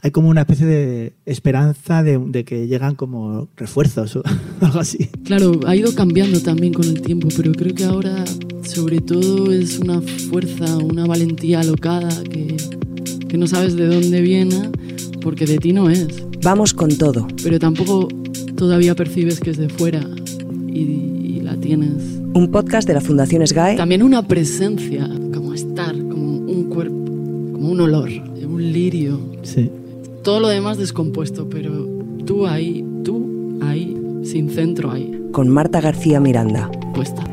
hay como una especie de esperanza de, que llegan como refuerzos o algo así. Claro, ha ido cambiando también con el tiempo, pero creo que ahora sobre todo es una fuerza, una valentía alocada que, que no sabes de dónde viene porque de ti no es. Vamos con todo. Pero tampoco todavía percibes que es de fuera y, la tienes. Un podcast de la Fundación SGAE. También una presencia, como estar, como un cuerpo, como un olor, un lirio. Sí. Todo lo demás descompuesto, pero tú ahí, tú ahí, sin centro ahí. Con Marta García Miranda. Puesta.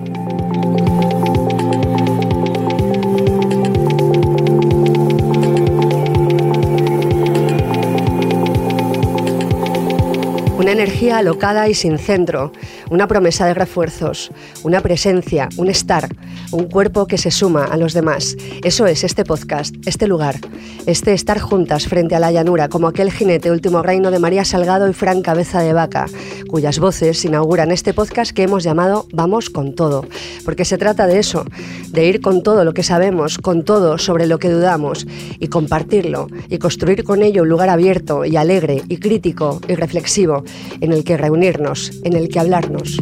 Una energía alocada y sin centro, una promesa de refuerzos, una presencia, un estar, un cuerpo que se suma a los demás. Eso es este podcast, este lugar, este estar juntas frente a la llanura, como aquel jinete último reino de María Salgado y Fran Cabeza de Vaca, cuyas voces inauguran este podcast que hemos llamado Vamos con todo, porque se trata de eso, de ir con todo lo que sabemos, con todo sobre lo que dudamos, y compartirlo, y construir con ello un lugar abierto y alegre y crítico y reflexivo en el que reunirnos, en el que hablarnos.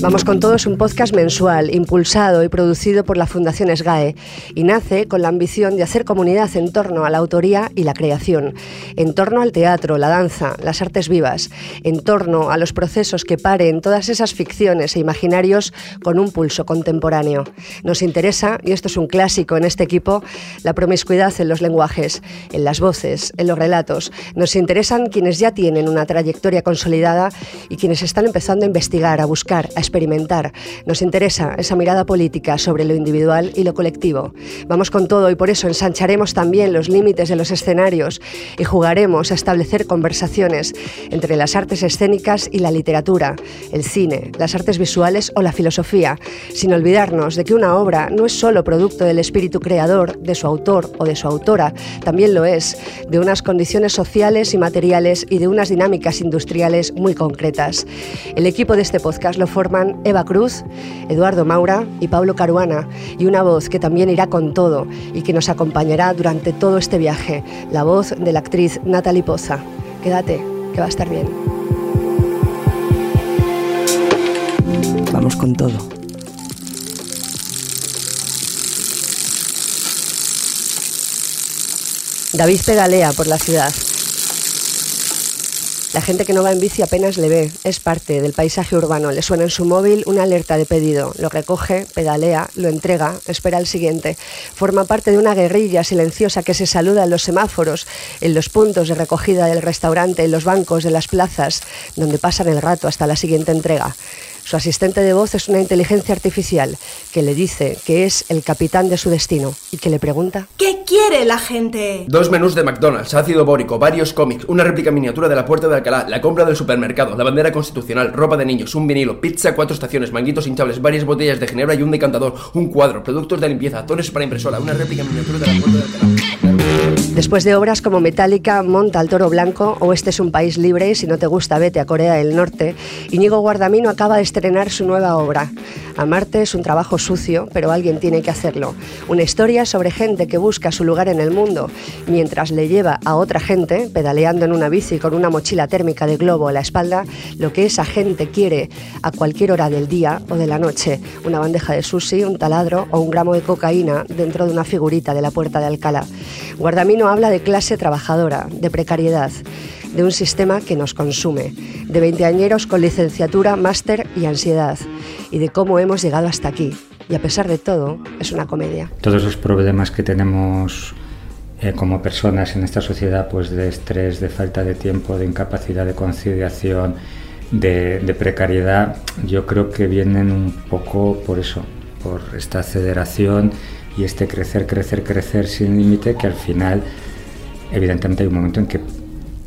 Vamos con todos un podcast mensual, impulsado y producido por la Fundación SGAE, y nace con la ambición de hacer comunidad en torno a la autoría y la creación, en torno al teatro, la danza, las artes vivas, en torno a los procesos que paren todas esas ficciones e imaginarios con un pulso contemporáneo. Nos interesa, y esto es un clásico en este equipo, la promiscuidad en los lenguajes, en las voces, en los relatos. Nos interesan quienes ya tienen una trayectoria consolidada y quienes están empezando a investigar, a buscar, a experimentar. Nos interesa esa mirada política sobre lo individual y lo colectivo. Vamos con todo y por eso ensancharemos también los límites de los escenarios y jugaremos a establecer conversaciones entre las artes escénicas y la literatura, el cine, las artes visuales o la filosofía, sin olvidarnos de que una obra no es solo producto del espíritu creador de su autor o de su autora, también lo es de unas condiciones sociales y materiales y de unas dinámicas industriales muy concretas. El equipo de este podcast lo forma Eva Cruz, Eduardo Maura y Pablo Caruana, y una voz que también irá con todo y que nos acompañará durante todo este viaje, la voz de la actriz Natalie Poza. Quédate, que va a estar bien. Vamos con todo. David pedalea por la ciudad. La gente que no va en bici apenas le ve, es parte del paisaje urbano. Le suena en su móvil una alerta de pedido, lo recoge, pedalea, lo entrega, espera el siguiente. Forma parte de una guerrilla silenciosa que se saluda en los semáforos, en los puntos de recogida del restaurante, en los bancos de las plazas, donde pasan el rato hasta la siguiente entrega. Su asistente de voz es una inteligencia artificial que le dice que es el capitán de su destino y que le pregunta ¿Qué quiere la gente? Dos menús de McDonald's, ácido bórico, varios cómics, una réplica miniatura de la Puerta de Alcalá, la compra del supermercado, la bandera constitucional, ropa de niños, un vinilo, pizza, cuatro estaciones, manguitos hinchables, varias botellas de ginebra y un decantador, un cuadro, productos de limpieza, tones para impresora, una réplica miniatura de la Puerta de Alcalá. Después de obras como Metallica, Monta al Toro Blanco o Este es un país libre y si no te gusta vete a Corea del Norte, Íñigo Guardamino acaba de estrenar su nueva obra. Amarte es un trabajo sucio, pero alguien tiene que hacerlo. Una historia sobre gente que busca su lugar en el mundo mientras le lleva a otra gente, pedaleando en una bici con una mochila térmica de globo a la espalda, lo que esa gente quiere a cualquier hora del día o de la noche. Una bandeja de sushi, un taladro o un gramo de cocaína dentro de una figurita de la puerta de Alcalá. Guardamino habla de clase trabajadora, de precariedad de un sistema que nos consume, de veinteañeros con licenciatura, máster y ansiedad, y de cómo hemos llegado hasta aquí. Y a pesar de todo, es una comedia. Todos los problemas que tenemos eh, como personas en esta sociedad, pues de estrés, de falta de tiempo, de incapacidad de conciliación, de, de precariedad, yo creo que vienen un poco por eso, por esta aceleración y este crecer, crecer, crecer sin límite que al final, evidentemente hay un momento en que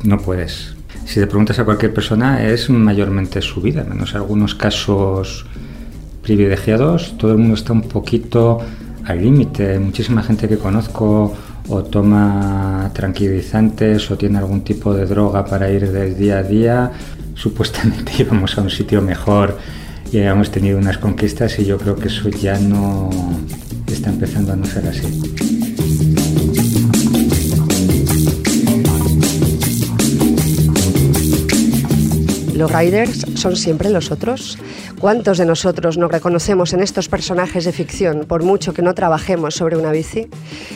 no puedes. Si te preguntas a cualquier persona, es mayormente su vida, menos algunos casos privilegiados. Todo el mundo está un poquito al límite. Muchísima gente que conozco o toma tranquilizantes o tiene algún tipo de droga para ir del día a día. Supuestamente íbamos a un sitio mejor y habíamos tenido unas conquistas y yo creo que eso ya no está empezando a no ser así. ¿Los riders son siempre los otros? ¿Cuántos de nosotros nos reconocemos en estos personajes de ficción, por mucho que no trabajemos sobre una bici?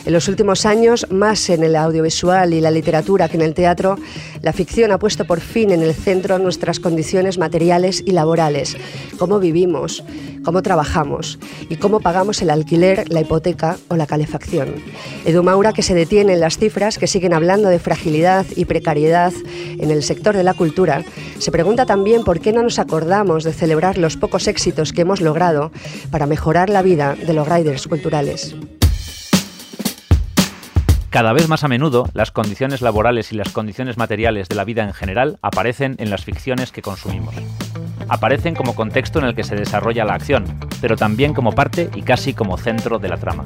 En los últimos años, más en el audiovisual y la literatura que en el teatro, la ficción ha puesto por fin en el centro nuestras condiciones materiales y laborales, cómo vivimos, cómo trabajamos y cómo pagamos el alquiler, la hipoteca o la calefacción. Edu Maura, que se detiene en las cifras que siguen hablando de fragilidad y precariedad en el sector de la cultura, se pregunta también por qué no nos acordamos de celebrar los pocos éxitos que hemos logrado para mejorar la vida de los riders culturales. Cada vez más a menudo, las condiciones laborales y las condiciones materiales de la vida en general aparecen en las ficciones que consumimos. Aparecen como contexto en el que se desarrolla la acción, pero también como parte y casi como centro de la trama.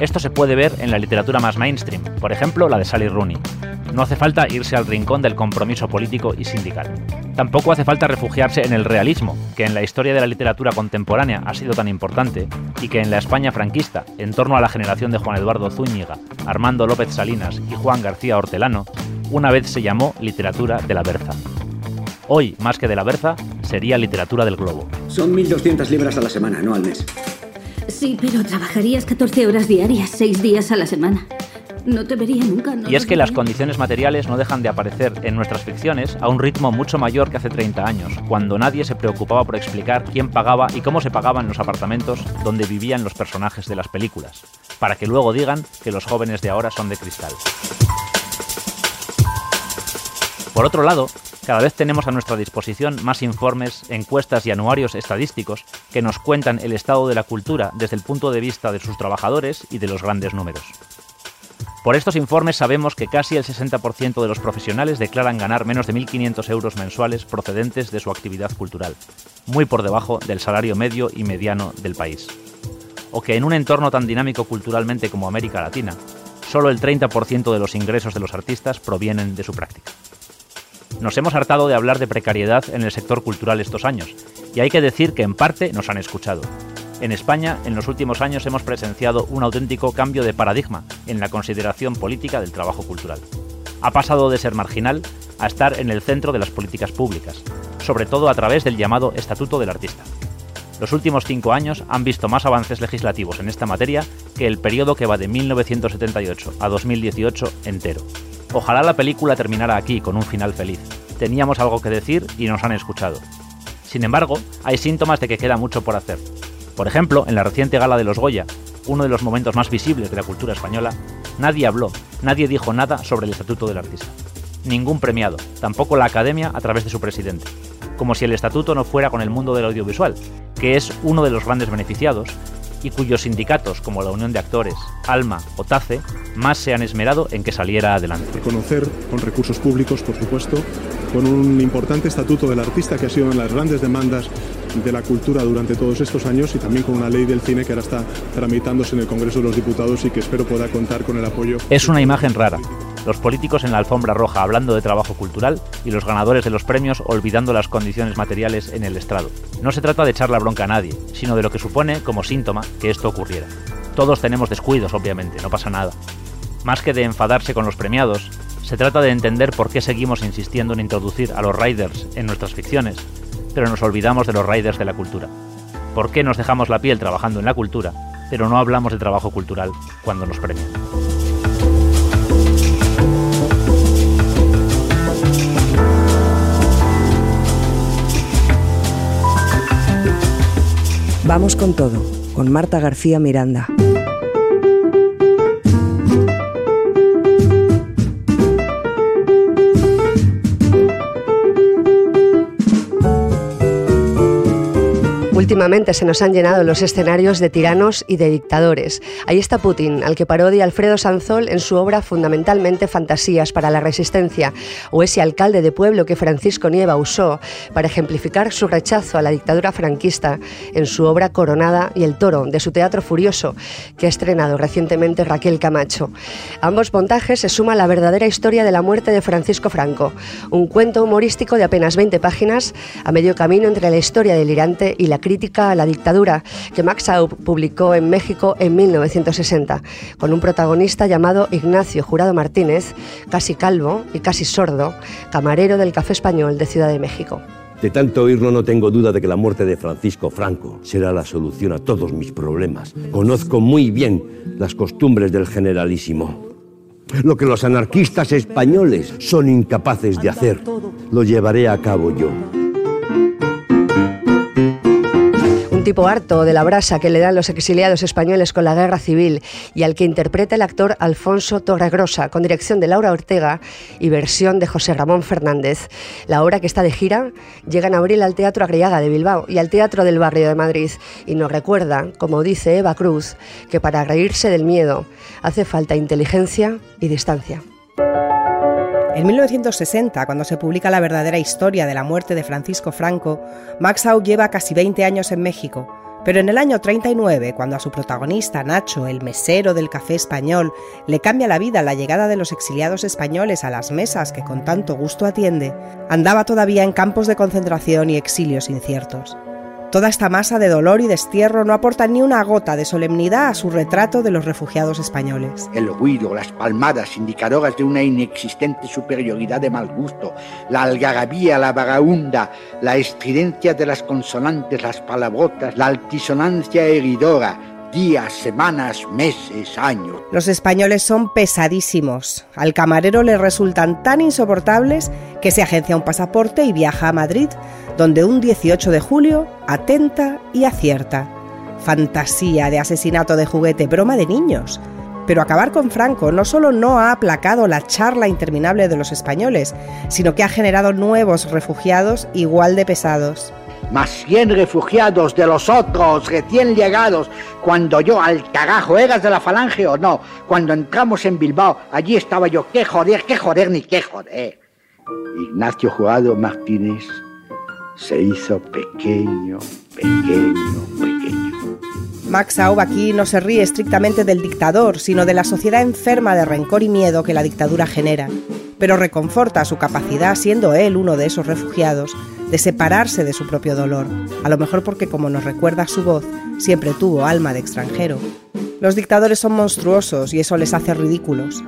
Esto se puede ver en la literatura más mainstream, por ejemplo la de Sally Rooney. No hace falta irse al rincón del compromiso político y sindical. Tampoco hace falta refugiarse en el realismo, que en la historia de la literatura contemporánea ha sido tan importante y que en la España franquista, en torno a la generación de Juan Eduardo Zúñiga, Armando López Salinas y Juan García Hortelano, una vez se llamó literatura de la Berza. Hoy, más que de la Berza, sería literatura del globo. Son 1.200 libras a la semana, no al mes. Sí, pero trabajarías 14 horas diarias, 6 días a la semana. No te vería nunca. y es que las condiciones materiales no dejan de aparecer en nuestras ficciones a un ritmo mucho mayor que hace 30 años, cuando nadie se preocupaba por explicar quién pagaba y cómo se pagaban los apartamentos donde vivían los personajes de las películas, para que luego digan que los jóvenes de ahora son de cristal. Por otro lado, cada vez tenemos a nuestra disposición más informes, encuestas y anuarios estadísticos que nos cuentan el estado de la cultura desde el punto de vista de sus trabajadores y de los grandes números. Por estos informes sabemos que casi el 60% de los profesionales declaran ganar menos de 1.500 euros mensuales procedentes de su actividad cultural, muy por debajo del salario medio y mediano del país. O que en un entorno tan dinámico culturalmente como América Latina, solo el 30% de los ingresos de los artistas provienen de su práctica. Nos hemos hartado de hablar de precariedad en el sector cultural estos años, y hay que decir que en parte nos han escuchado. En España, en los últimos años hemos presenciado un auténtico cambio de paradigma en la consideración política del trabajo cultural. Ha pasado de ser marginal a estar en el centro de las políticas públicas, sobre todo a través del llamado Estatuto del Artista. Los últimos cinco años han visto más avances legislativos en esta materia que el periodo que va de 1978 a 2018 entero. Ojalá la película terminara aquí, con un final feliz. Teníamos algo que decir y nos han escuchado. Sin embargo, hay síntomas de que queda mucho por hacer. Por ejemplo, en la reciente gala de los Goya, uno de los momentos más visibles de la cultura española, nadie habló, nadie dijo nada sobre el estatuto del artista. Ningún premiado, tampoco la academia a través de su presidente. Como si el estatuto no fuera con el mundo del audiovisual, que es uno de los grandes beneficiados y cuyos sindicatos, como la Unión de Actores, ALMA o TACE, más se han esmerado en que saliera adelante. Reconocer con recursos públicos, por supuesto, con un importante estatuto del artista que ha sido una de las grandes demandas de la cultura durante todos estos años y también con una ley del cine que ahora está tramitándose en el Congreso de los Diputados y que espero pueda contar con el apoyo. Es una imagen rara. Los políticos en la alfombra roja hablando de trabajo cultural y los ganadores de los premios olvidando las condiciones materiales en el estrado. No se trata de echar la bronca a nadie, sino de lo que supone como síntoma que esto ocurriera. Todos tenemos descuidos, obviamente, no pasa nada. Más que de enfadarse con los premiados, se trata de entender por qué seguimos insistiendo en introducir a los riders en nuestras ficciones pero nos olvidamos de los riders de la cultura. ¿Por qué nos dejamos la piel trabajando en la cultura, pero no hablamos de trabajo cultural cuando nos premian? Vamos con todo, con Marta García Miranda. Últimamente se nos han llenado los escenarios de tiranos y de dictadores. Ahí está Putin, al que parodia Alfredo Sanzol en su obra fundamentalmente Fantasías para la Resistencia, o ese alcalde de pueblo que Francisco Nieva usó para ejemplificar su rechazo a la dictadura franquista en su obra Coronada y el Toro, de su Teatro Furioso, que ha estrenado recientemente Raquel Camacho. Ambos montajes se suma la verdadera historia de la muerte de Francisco Franco, un cuento humorístico de apenas 20 páginas, a medio camino entre la historia delirante y la crítica a la dictadura que Max Aub publicó en México en 1960, con un protagonista llamado Ignacio Jurado Martínez, casi calvo y casi sordo, camarero del Café Español de Ciudad de México. De tanto oírlo no tengo duda de que la muerte de Francisco Franco será la solución a todos mis problemas. Conozco muy bien las costumbres del generalísimo. Lo que los anarquistas españoles son incapaces de hacer, lo llevaré a cabo yo. Tipo harto de la brasa que le dan los exiliados españoles con la guerra civil y al que interpreta el actor Alfonso Torregrosa, con dirección de Laura Ortega y versión de José Ramón Fernández. La obra que está de gira llega en abril al Teatro Agriaga de Bilbao y al Teatro del Barrio de Madrid y nos recuerda, como dice Eva Cruz, que para reírse del miedo hace falta inteligencia y distancia. En 1960, cuando se publica la verdadera historia de la muerte de Francisco Franco, Max Au lleva casi 20 años en México. Pero en el año 39, cuando a su protagonista, Nacho, el mesero del café español, le cambia la vida la llegada de los exiliados españoles a las mesas que con tanto gusto atiende, andaba todavía en campos de concentración y exilios inciertos. Toda esta masa de dolor y destierro no aporta ni una gota de solemnidad a su retrato de los refugiados españoles. El ruido, las palmadas indicadoras de una inexistente superioridad de mal gusto, la algarabía, la vagaunda, la estridencia de las consonantes, las palabrotas, la altisonancia heridora, días, semanas, meses, años. Los españoles son pesadísimos. Al camarero le resultan tan insoportables que se agencia un pasaporte y viaja a Madrid, donde un 18 de julio atenta y acierta. Fantasía de asesinato de juguete, broma de niños. Pero acabar con Franco no solo no ha aplacado la charla interminable de los españoles, sino que ha generado nuevos refugiados igual de pesados más 100 refugiados de los otros recién llegados, cuando yo al carajo, ¿eras de la falange o no? Cuando entramos en Bilbao, allí estaba yo, qué joder, qué joder, ni qué joder. Ignacio Jurado Martínez se hizo pequeño, pequeño, pequeño. Max Aub aquí no se ríe estrictamente del dictador, sino de la sociedad enferma de rencor y miedo que la dictadura genera, pero reconforta su capacidad, siendo él uno de esos refugiados, de separarse de su propio dolor, a lo mejor porque, como nos recuerda su voz, siempre tuvo alma de extranjero. Los dictadores son monstruosos y eso les hace ridículos.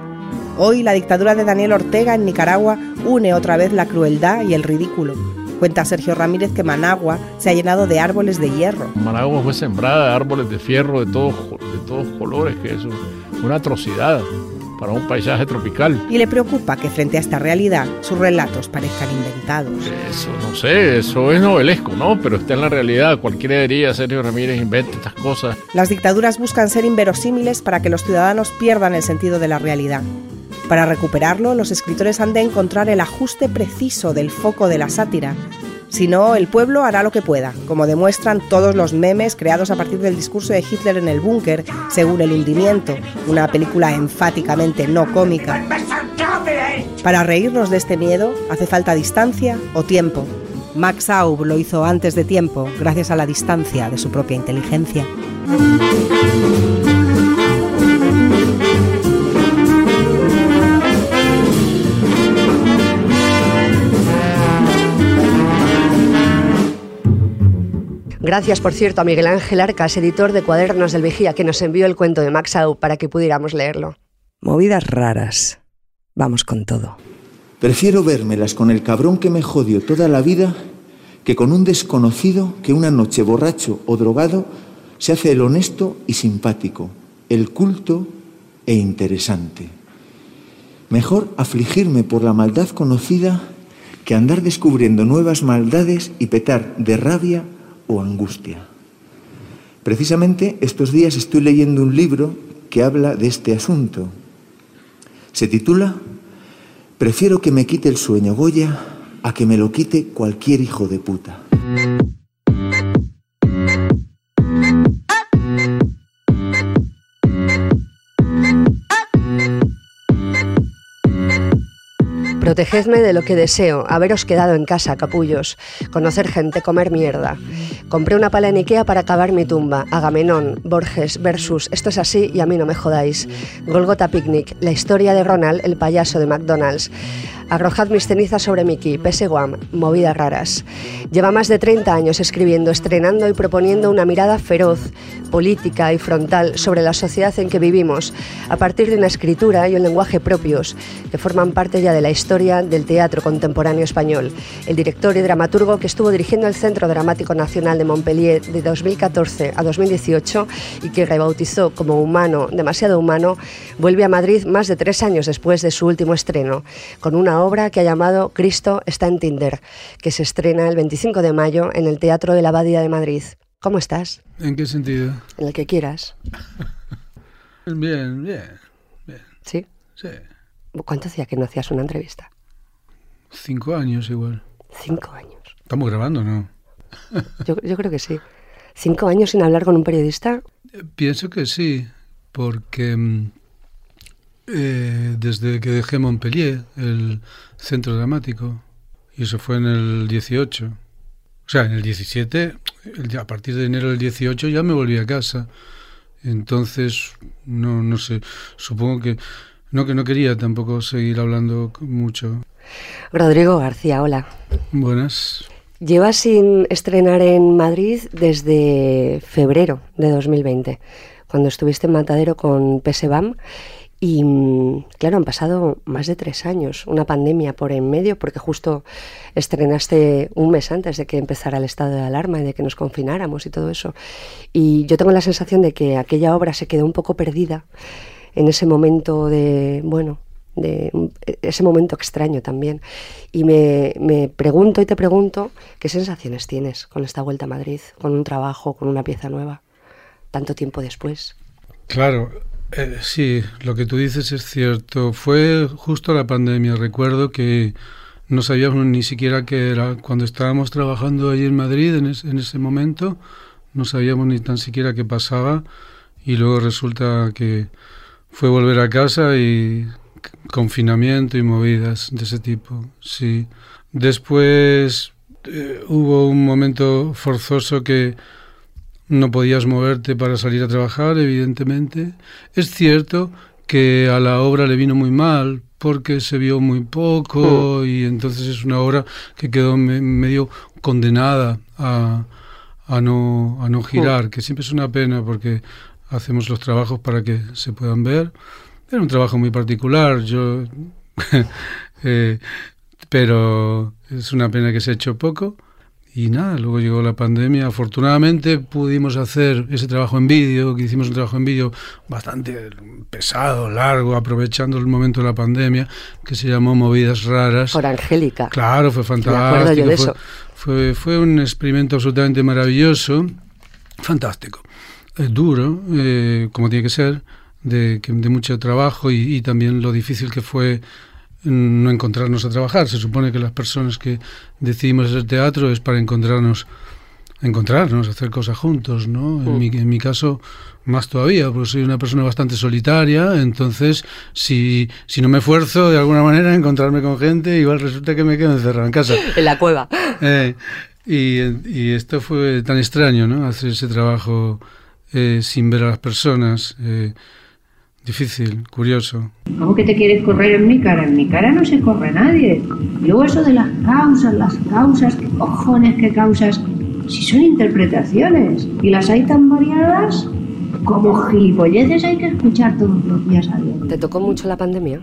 Hoy la dictadura de Daniel Ortega en Nicaragua une otra vez la crueldad y el ridículo. Cuenta Sergio Ramírez que Managua se ha llenado de árboles de hierro. Managua fue sembrada de árboles de fierro de todos, de todos colores, que es una atrocidad para un paisaje tropical. Y le preocupa que frente a esta realidad sus relatos parezcan inventados. Eso no sé, eso es novelesco, ¿no? Pero está en la realidad. Cualquiera diría, Sergio Ramírez inventa estas cosas. Las dictaduras buscan ser inverosímiles para que los ciudadanos pierdan el sentido de la realidad. Para recuperarlo, los escritores han de encontrar el ajuste preciso del foco de la sátira, si no, el pueblo hará lo que pueda, como demuestran todos los memes creados a partir del discurso de Hitler en el búnker, según El hundimiento, una película enfáticamente no cómica. Para reírnos de este miedo hace falta distancia o tiempo. Max Aub lo hizo antes de tiempo, gracias a la distancia de su propia inteligencia. Gracias, por cierto, a Miguel Ángel Arcas, editor de Cuadernos del Vigía, que nos envió el cuento de Max Au para que pudiéramos leerlo. Movidas raras. Vamos con todo. Prefiero vérmelas con el cabrón que me jodió toda la vida que con un desconocido que una noche borracho o drogado se hace el honesto y simpático, el culto e interesante. Mejor afligirme por la maldad conocida que andar descubriendo nuevas maldades y petar de rabia o angustia. Precisamente estos días estoy leyendo un libro que habla de este asunto. Se titula Prefiero que me quite el sueño Goya a que me lo quite cualquier hijo de puta. Protegedme de lo que deseo, haberos quedado en casa, capullos, conocer gente, comer mierda. Compré una pala en Ikea para acabar mi tumba. Agamenón, Borges, Versus, esto es así y a mí no me jodáis. Golgota Picnic, la historia de Ronald, el payaso de McDonald's. Arrojad mis cenizas sobre Miki, Guam, Movidas Raras. Lleva más de 30 años escribiendo, estrenando y proponiendo una mirada feroz, política y frontal sobre la sociedad en que vivimos, a partir de una escritura y un lenguaje propios que forman parte ya de la historia del teatro contemporáneo español. El director y dramaturgo que estuvo dirigiendo el Centro Dramático Nacional de Montpellier de 2014 a 2018 y que rebautizó como Humano, demasiado humano, vuelve a Madrid más de tres años después de su último estreno, con una obra que ha llamado Cristo está en Tinder, que se estrena el 25 de mayo en el Teatro de la Abadía de Madrid. ¿Cómo estás? ¿En qué sentido? En el que quieras. bien, bien, bien. ¿Sí? Sí. ¿Cuánto hacía que no hacías una entrevista? Cinco años igual. Cinco años. ¿Estamos grabando no? yo, yo creo que sí. ¿Cinco años sin hablar con un periodista? Eh, pienso que sí, porque mm, eh, desde que dejé Montpellier, el centro dramático, y eso fue en el 18. O sea, en el 17, a partir de enero del 18 ya me volví a casa. Entonces, no, no sé, supongo que no, que no quería tampoco seguir hablando mucho. Rodrigo García, hola. Buenas. Llevas sin estrenar en Madrid desde febrero de 2020, cuando estuviste en Matadero con PSBAM y mm, claro, han pasado más de tres años, una pandemia por en medio, porque justo estrenaste un mes antes de que empezara el estado de alarma y de que nos confináramos y todo eso. Y yo tengo la sensación de que aquella obra se quedó un poco perdida en ese momento de, bueno, de ese momento extraño también. Y me, me pregunto y te pregunto, ¿qué sensaciones tienes con esta vuelta a Madrid, con un trabajo, con una pieza nueva, tanto tiempo después? Claro, eh, sí, lo que tú dices es cierto. Fue justo la pandemia. Recuerdo que no sabíamos ni siquiera qué era. Cuando estábamos trabajando allí en Madrid, en, ese momento, no sabíamos ni tan siquiera qué pasaba. Y luego resulta que fue volver a casa y confinamiento y movidas de ese tipo. Sí. Después eh, hubo un momento forzoso que no podías moverte para salir a trabajar, evidentemente. Es cierto que a la obra le vino muy mal porque se vio muy poco hmm. y entonces es una obra que quedó medio condenada a, a, no, a no girar, hmm. que siempre es una pena porque hacemos los trabajos para que se puedan ver. Era un trabajo muy particular, yo, eh, pero es una pena que se ha hecho poco. Y nada, luego llegó la pandemia. Afortunadamente pudimos hacer ese trabajo en vídeo, que hicimos un trabajo en vídeo bastante pesado, largo, aprovechando el momento de la pandemia, que se llamó Movidas Raras. Por Angélica. Claro, fue fantástico. fue, Fue, fue, un experimento absolutamente maravilloso, fantástico. Eh, duro, eh, como tiene que ser, de, de mucho trabajo y, y también lo difícil que fue no encontrarnos a trabajar. Se supone que las personas que decidimos hacer teatro es para encontrarnos, encontrarnos, hacer cosas juntos, ¿no? En, mm. mi, en mi caso, más todavía, porque soy una persona bastante solitaria, entonces si, si no me esfuerzo de alguna manera a encontrarme con gente, igual resulta que me quedo encerrado en casa. En la cueva. Eh, y, y, esto fue tan extraño, ¿no? Hacer ese trabajo eh, sin ver a las personas. Eh, Difícil, curioso. ¿Cómo que te quieres correr en mi cara? En mi cara no se corre nadie. Y luego eso de las causas, las causas, ¿qué cojones, qué causas? Si son interpretaciones y las hay tan variadas, como gilipolleces hay que escuchar todos los días a Dios. ¿Te tocó mucho la pandemia?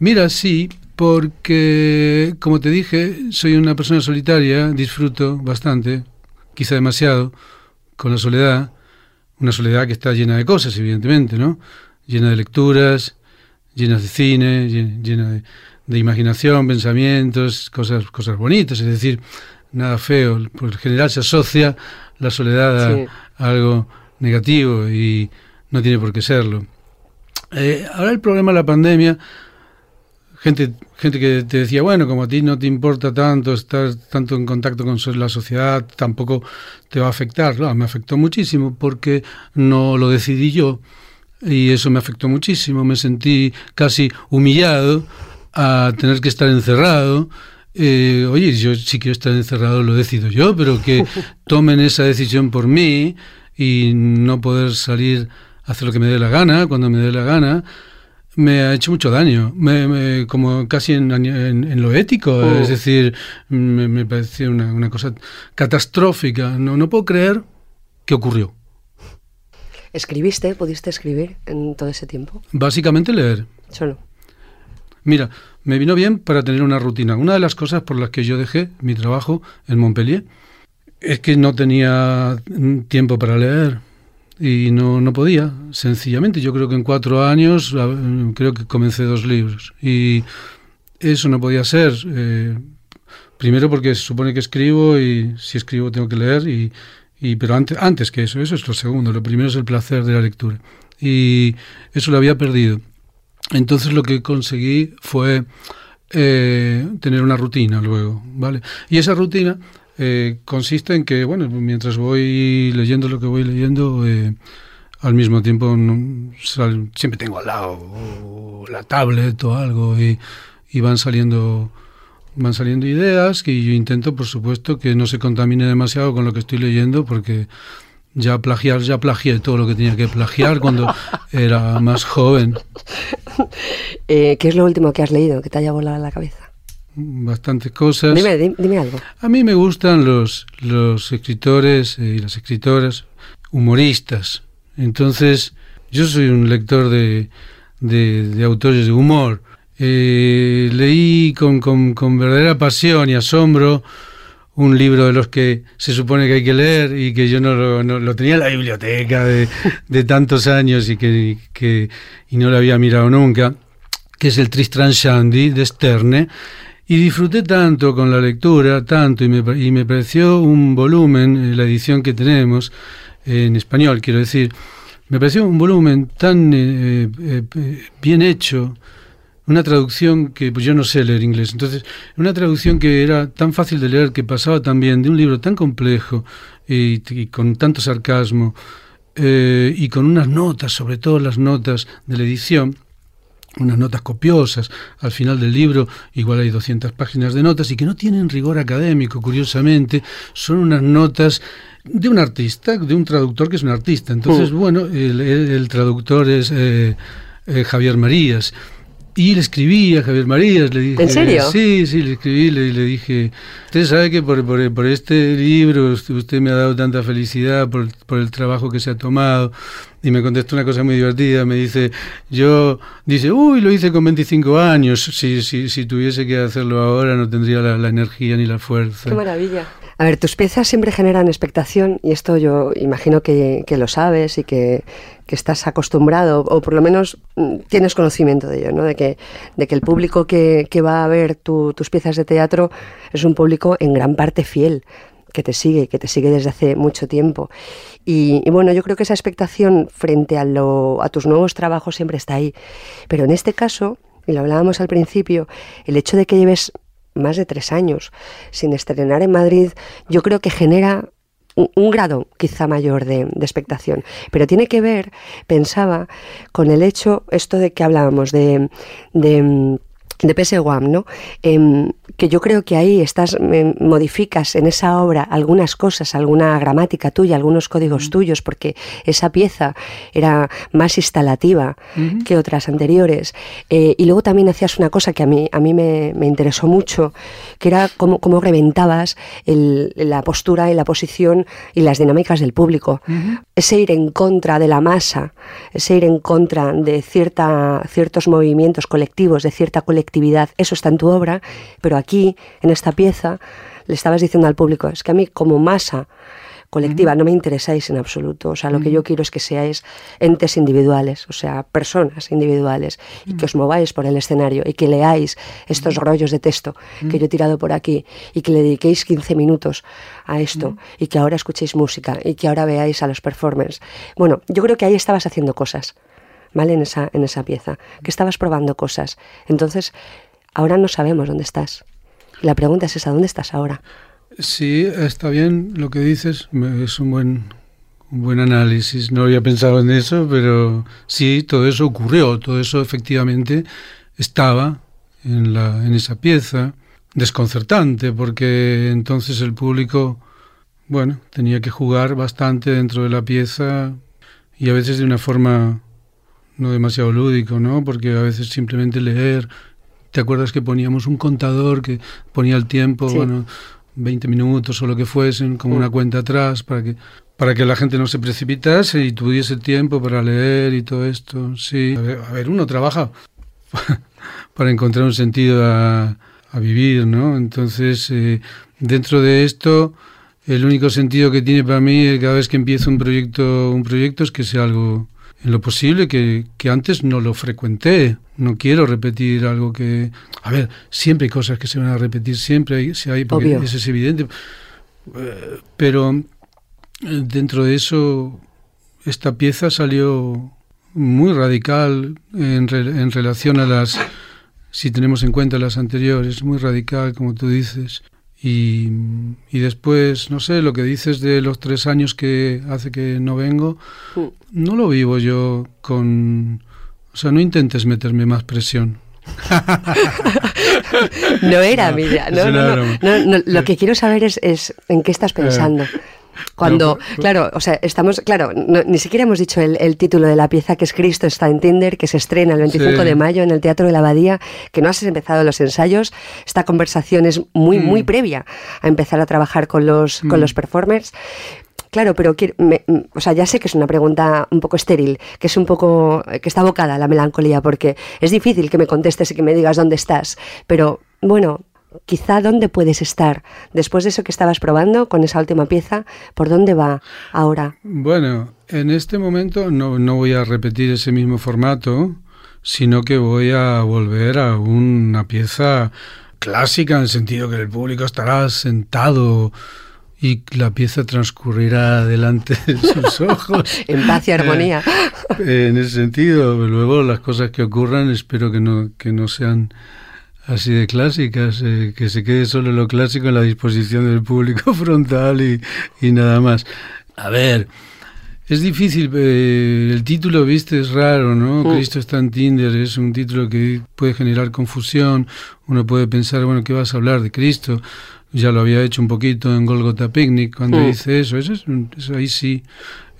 Mira, sí, porque, como te dije, soy una persona solitaria, disfruto bastante, quizá demasiado, con la soledad, una soledad que está llena de cosas, evidentemente, ¿no? Llena de lecturas, llenas de cine, llena de, imaginación, pensamientos, cosas, cosas bonitas, es decir, nada feo. Por lo general se asocia la soledad a, algo negativo y no tiene por qué serlo. Eh, ahora el problema de la pandemia, gente, gente que te decía, bueno, como a ti no te importa tanto estar tanto en contacto con la sociedad, tampoco te va a afectar. me afectó muchísimo porque no lo decidí yo y eso me afectó muchísimo. Me sentí casi humillado a tener que estar encerrado. Eh, oye, yo si quiero estar encerrado lo decido yo, pero que tomen esa decisión por mí y no poder salir a hacer lo que me dé la gana, cuando me dé la gana, me ha hecho mucho daño, me, como casi en, en, lo ético, Oh. es decir, me, me pareció una, una, cosa catastrófica. No, no puedo creer que ocurrió. ¿Escribiste? ¿Pudiste escribir en todo ese tiempo? Básicamente leer. Solo. Mira, me vino bien para tener una rutina. Una de las cosas por las que yo dejé mi trabajo en Montpellier es que no tenía tiempo para leer y no, no podía, sencillamente. Yo creo que en cuatro años creo que comencé dos libros y eso no podía ser. Eh, primero porque se supone que escribo y si escribo tengo que leer y, y pero antes, antes que eso, eso es lo segundo. Lo primero es el placer de la lectura y eso lo había perdido. Entonces lo que conseguí fue eh, tener una rutina luego, ¿vale? Y esa rutina eh, consiste en que, bueno, mientras voy leyendo lo que voy leyendo, eh, al mismo tiempo siempre tengo al lado la tablet o algo y, y, van saliendo van saliendo ideas que yo intento, por supuesto, que no se contamine demasiado con lo que estoy leyendo porque ya plagiar, ya plagié todo lo que tenía que plagiar cuando era más joven. Eh, ¿Qué es lo último que has leído que te haya volado la cabeza? bastantes cosas. Dime, dime, dime, algo. A mí me gustan los, los escritores y las escritoras humoristas. Entonces, yo soy un lector de, de, de autores de humor. Eh, leí con, con, con, verdadera pasión y asombro un libro de los que se supone que hay que leer y que yo no lo, no, lo tenía en la biblioteca de, de tantos años y que, que y no lo había mirado nunca, que es el Tristram Shandy de Sterne. Y disfruté tanto con la lectura, tanto, y me, y me pareció un volumen, la edición que tenemos, eh, en español quiero decir, me pareció un volumen tan eh, eh, bien hecho, una traducción que pues yo no sé leer inglés, entonces una traducción que era tan fácil de leer, que pasaba también de un libro tan complejo y, y con tanto sarcasmo eh, y con unas notas, sobre todo las notas de la edición, unas notas copiosas al final del libro, igual hay 200 páginas de notas y que no tienen rigor académico, curiosamente, son unas notas de un artista, de un traductor que es un artista. Entonces, uh. bueno, el, el, el, traductor es eh, eh, Javier Marías. Y le escribí a Javier Marías, le dije... ¿En serio? Sí, sí, le escribí, le, le dije, usted sabe que por, por, por, este libro usted me ha dado tanta felicidad por, por el trabajo que se ha tomado. Y me contestó una cosa muy divertida, me dice, yo, dice, uy, lo hice con 25 años, si, si, si tuviese que hacerlo ahora no tendría la, la energía ni la fuerza. Qué maravilla. A ver, tus piezas siempre generan expectación y esto yo imagino que, que lo sabes y que, que, estás acostumbrado o por lo menos mm, tienes conocimiento de ello, ¿no? De que, de que el público que, que va a ver tu, tus piezas de teatro es un público en gran parte fiel que te sigue, que te sigue desde hace mucho tiempo. Y, y, bueno, yo creo que esa expectación frente a, lo, a tus nuevos trabajos siempre está ahí. Pero en este caso, y lo hablábamos al principio, el hecho de que lleves más de tres años sin estrenar en Madrid, yo creo que genera un, grado quizá mayor de, expectación. Pero tiene que ver, pensaba, con el hecho, esto de que hablábamos de, de de PSWAM, ¿no? Eh, que yo creo que ahí estás, modificas en esa obra algunas cosas, alguna gramática tuya, algunos códigos mm. tuyos, porque esa pieza era más instalativa mm -hmm. que otras anteriores. Eh, y luego también hacías una cosa que a mí, a mí me, me interesó mucho, que era cómo, cómo reventabas el, la postura y la posición y las dinámicas del público. Mm -hmm. Ese ir en contra de la masa, ese ir en contra de cierta, ciertos movimientos colectivos, de cierta colectividad eso está en tu obra, pero aquí, en esta pieza, le estabas diciendo al público, es que a mí como masa colectiva uh -huh. no me interesáis en absoluto, o sea, lo uh -huh. que yo quiero es que seáis entes individuales, o sea, personas individuales, uh -huh. y que os mováis por el escenario y que leáis estos rollos de texto que yo he tirado por aquí y que le dediquéis 15 minutos a esto y que ahora escuchéis música y que ahora veáis a los performers. Bueno, yo creo que ahí estabas haciendo cosas. ¿vale? En esa, en esa pieza, que estabas probando cosas. Entonces, ahora no sabemos dónde estás. La pregunta es esa, ¿dónde estás ahora? Sí, está bien lo que dices, es un buen, un buen análisis. No había pensado en eso, pero sí, todo eso ocurrió, todo eso efectivamente estaba en, la, en esa pieza, desconcertante, porque entonces el público, bueno, tenía que jugar bastante dentro de la pieza y a veces de una forma no demasiado lúdico, ¿no? Porque a veces simplemente leer, ¿te acuerdas que poníamos un contador que ponía el tiempo, bueno, 20 minutos o lo que fuesen, como una cuenta atrás para que para que la gente no se precipitase y tuviese tiempo para leer y todo esto. Sí, a ver, uno trabaja para encontrar un sentido a, vivir, ¿no? Entonces, eh, dentro de esto, el único sentido que tiene para mí cada vez que empiezo un proyecto, un proyecto es que sea algo en lo posible que, que, antes no lo frecuenté. No quiero repetir algo que... A ver, siempre hay cosas que se van a repetir, siempre hay, si hay porque eso es evidente. Eh, pero eh, dentro de eso, esta pieza salió muy radical en, en relación a las si tenemos en cuenta las anteriores, muy radical, como tú dices. Y, y, después, no sé, lo que dices de los tres años que hace que no vengo, mm. no lo vivo yo con... O sea, no intentes meterme más presión. no era, mira. No, no, no, Lo que quiero saber es, es en qué estás eh, pensando. Cuando, claro, o sea, estamos, claro, ni siquiera hemos dicho el, título de la pieza que es Cristo está en Tinder, que se estrena el 25 de mayo en el Teatro de la Abadía, que no has empezado los ensayos. Esta conversación es muy, muy mm. previa a empezar a trabajar con los, con los mm. performers. Claro, pero o sea, ya sé que es una pregunta un poco estéril, que es un poco, que está abocada a la melancolía, porque es difícil que me contestes y que me digas dónde estás, pero bueno, quizá dónde puedes estar después de eso que estabas probando con esa última pieza, ¿por dónde va ahora? Bueno, en este momento no, no voy a repetir ese mismo formato, sino que voy a volver a una pieza clásica en el sentido que el público estará sentado y la pieza transcurrirá delante de sus ojos. en paz y armonía. en ese sentido, luego las cosas que ocurran espero que no, que no sean así de clásicas, eh, que se quede solo lo clásico en la disposición del público frontal y, y nada más. A ver, es difícil, eh, el título, viste, es raro, ¿no? Mm. Cristo está en Tinder, es un título que puede generar confusión, uno puede pensar, bueno, ¿qué vas a hablar de Cristo? Ya lo había hecho un poquito en Golgotha Picnic cuando mm. dice eso, eso, es, eso ahí sí.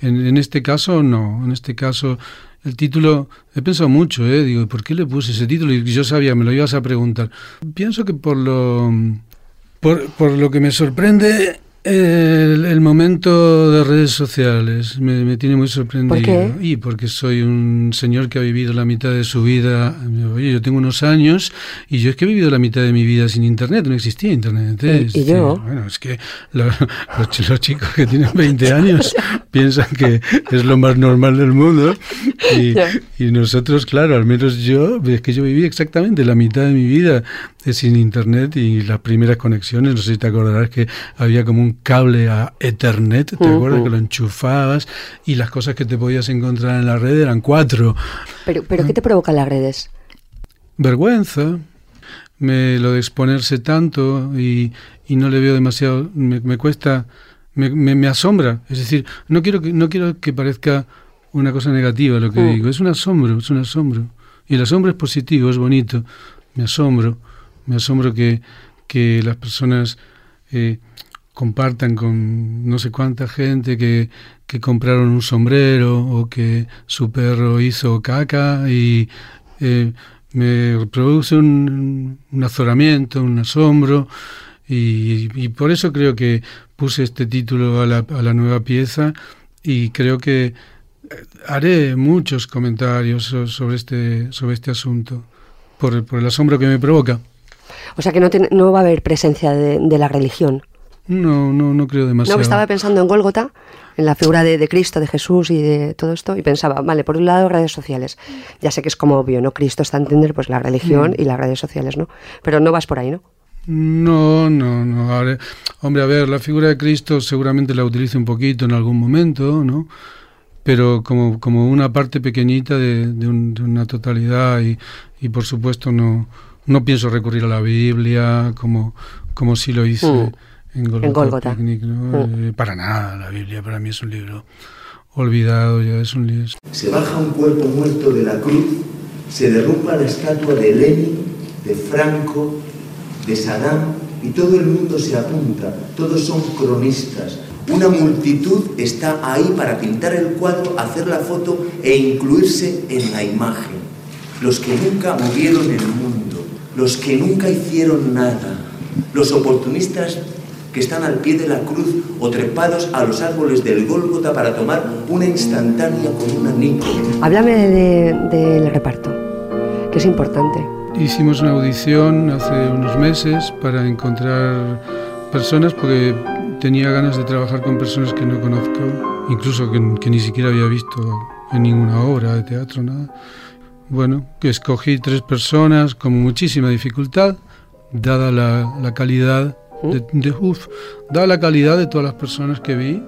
En, en este caso, no, en este caso el título, he pensado mucho, ¿eh? Digo, ¿por qué le puse ese título? Y yo sabía, me lo ibas a preguntar. Pienso que por lo, por, por lo que me sorprende el, momento de redes sociales me, tiene muy sorprendido. ¿Por qué? Y porque soy un señor que ha vivido la mitad de su vida. Oye, yo tengo unos años y yo es que he vivido la mitad de mi vida sin internet. No existía internet. ¿eh? ¿Y, yo? Bueno, es que los, los, chicos que tienen 20 años piensan que es lo más normal del mundo. Y, y, nosotros, claro, al menos yo, es que yo viví exactamente la mitad de mi vida sin internet y las primeras conexiones, no sé si te acordarás que había como un cable a Ethernet, ¿te acuerdas? Que lo enchufabas y las cosas que te podías encontrar en la red eran cuatro. ¿Pero, pero qué te provoca las redes? Vergüenza, me, lo de exponerse tanto y, y no le veo demasiado, me, cuesta, me, me, asombra. Es decir, no quiero que, no quiero que parezca una cosa negativa lo que mm. digo, es un asombro, es un asombro. Y el asombro es positivo, es bonito, me asombro. Me asombro que, que las personas eh, compartan con no sé cuánta gente que, que, compraron un sombrero o que su perro hizo caca y eh, me produce un, azoramiento, un asombro y, y, por eso creo que puse este título a la, a la nueva pieza y creo que eh, haré muchos comentarios sobre este, sobre este asunto por, el asombro que me provoca. O sea que no, no va a haber presencia de, la religión. No, no, no creo demasiado. No, estaba pensando en Gólgota, en la figura de, Cristo, de Jesús y de todo esto, y pensaba, vale, por un lado redes sociales. Ya sé que es como obvio, ¿no? Cristo está a entender pues la religión mm. y las redes sociales, ¿no? Pero no vas por ahí, ¿no? No, no, no. hombre, a ver, la figura de Cristo seguramente la utilice un poquito en algún momento, ¿no? Pero como, como una parte pequeñita de, de una totalidad y, y por supuesto no, no pienso recurrir a la Biblia como, como si lo hice mm. En Golgotha, mm. eh, para nada, la Biblia para mí es un libro olvidado, ya es un libro. Se baja un cuerpo muerto de la cruz, se derrumba la estatua de Lenin, de Franco, de Saddam, y todo el mundo se apunta, todos son cronistas. Una multitud está ahí para pintar el cuadro, hacer la foto e incluirse en la imagen. Los que nunca movieron el mundo, los que nunca hicieron nada, los oportunistas que están al pie de la cruz o trepados a los árboles del Gólgota para tomar una instantánea con una niña. Háblame del reparto, que es importante. Hicimos una audición hace unos meses para encontrar personas porque tenía ganas de trabajar con personas que no conozco, incluso que, que ni siquiera había visto en ninguna obra de teatro, nada. Bueno, que escogí tres personas con muchísima dificultad, dada la, la calidad de, de uf, dada la calidad de todas las personas que vi,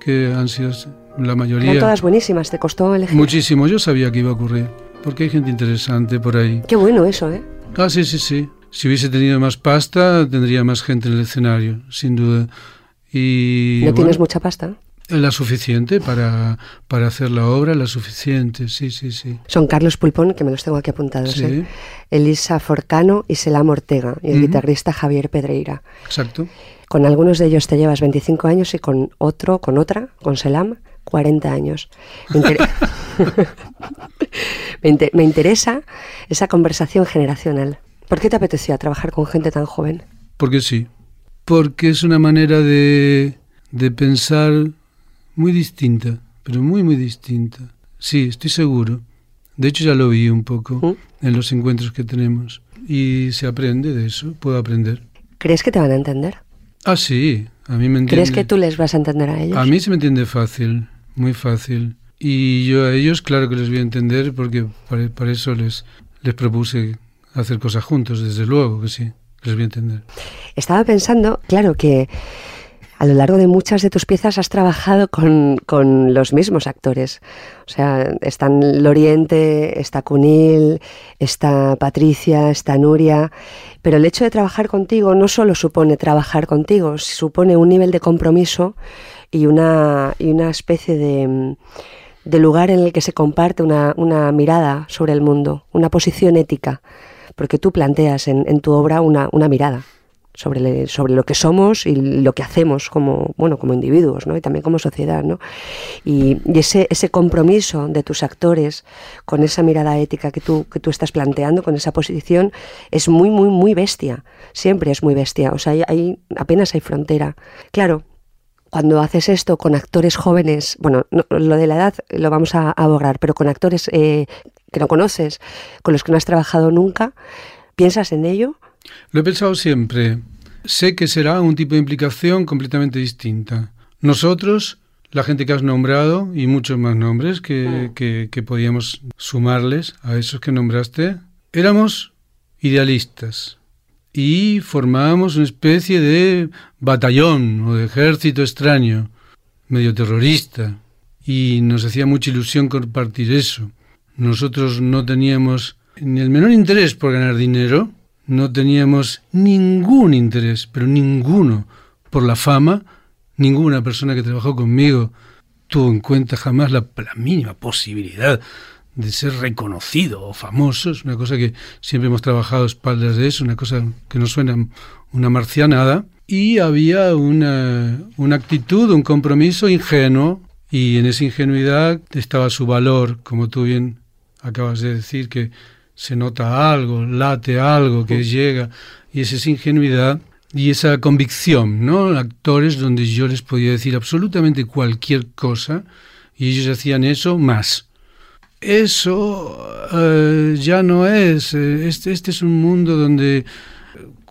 que han sido la mayoría. Eran todas buenísimas, ¿te costó elegir? Muchísimo, yo sabía que iba a ocurrir, porque hay gente interesante por ahí. Qué bueno eso, ¿eh? Ah, sí, sí, sí. Si hubiese tenido más pasta, tendría más gente en el escenario, sin duda. Y, ¿No bueno, tienes mucha pasta? La suficiente para, para hacer la obra, la suficiente, sí, sí, sí. Son Carlos Pulpón, que me los tengo aquí apuntados, Sí. ¿eh? Elisa Forcano y Selam Ortega, y el guitarrista Javier Pedreira. Exacto. Con algunos de ellos te llevas 25 años y con otro, con otra, con Selam, 40 años. Me, inter- me inter- me interesa esa conversación generacional. ¿Por qué te apeteció trabajar con gente tan joven? Porque sí. Porque es una manera de, de pensar muy distinta, pero muy, muy distinta. Sí, estoy seguro. De hecho, ya lo vi un poco en los encuentros que tenemos. Y se aprende de eso, puedo aprender. ¿Crees que te van a entender? Ah, sí, a mí me entiende. ¿Crees que tú les vas a entender a ellos? A mí se me entiende fácil, muy fácil. Y yo a ellos, claro que les voy a entender porque para, para eso les, les propuse hacer cosas juntos, desde luego que sí, les voy a entender. Estaba pensando, claro, que a lo largo de muchas de tus piezas has trabajado con, con los mismos actores. O sea, están Loriente, está Cunil, está Patricia, está Nuria. Pero el hecho de trabajar contigo no solo supone trabajar contigo, supone un nivel de compromiso y una, y una especie de, de lugar en el que se comparte una, una mirada sobre el mundo, una posición ética. Porque tú planteas en, en tu obra una, una mirada sobre, sobre lo que somos y lo que hacemos como, bueno, como individuos, ¿no? Y también como sociedad, ¿no? Y, ese, ese compromiso de tus actores con esa mirada ética que tú, que tú estás planteando, con esa posición, es muy, muy, muy bestia. Siempre es muy bestia. O sea, hay, hay- apenas hay frontera. Claro, cuando haces esto con actores jóvenes, bueno, no- lo de la edad lo vamos a abordar, pero con actores eh, que no conoces, con los que no has trabajado nunca, ¿piensas en ello? Lo he pensado siempre. Sé que será un tipo de implicación completamente distinta. Nosotros, la gente que has nombrado, y muchos más nombres que, que, que podíamos sumarles a esos que nombraste, éramos idealistas y formábamos una especie de batallón o de ejército extraño, medio terrorista, y nos hacía mucha ilusión compartir eso. Nosotros no teníamos ni el menor interés por ganar dinero, no teníamos ningún interés, pero ninguno, por la fama. Ninguna persona que trabajó conmigo tuvo en cuenta jamás la, la mínima posibilidad de ser reconocido o famoso. Es una cosa que siempre hemos trabajado a espaldas de eso, una cosa que nos suena una marcianada. Y había una, una actitud, un compromiso ingenuo, y en esa ingenuidad estaba su valor, como tú bien acabas de decir, que se nota algo, late algo, que llega, y es esa ingenuidad y esa convicción, ¿no? Actores donde yo les podía decir absolutamente cualquier cosa y ellos hacían eso más. Eso eh, ya no es, eh, este, este es un mundo donde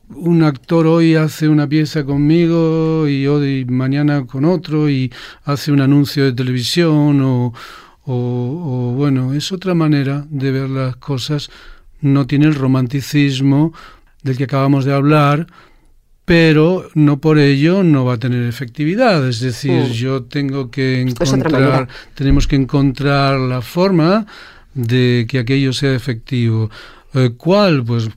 un actor hoy hace una pieza conmigo y hoy mañana con otro y hace un anuncio de televisión o, o, o, bueno, es otra manera de ver las cosas, no tiene el romanticismo del que acabamos de hablar, pero no por ello no va a tener efectividad, es decir, Mm. yo tengo que encontrar, tenemos que encontrar la forma de que aquello sea efectivo. Eh, ¿Cuál? Pues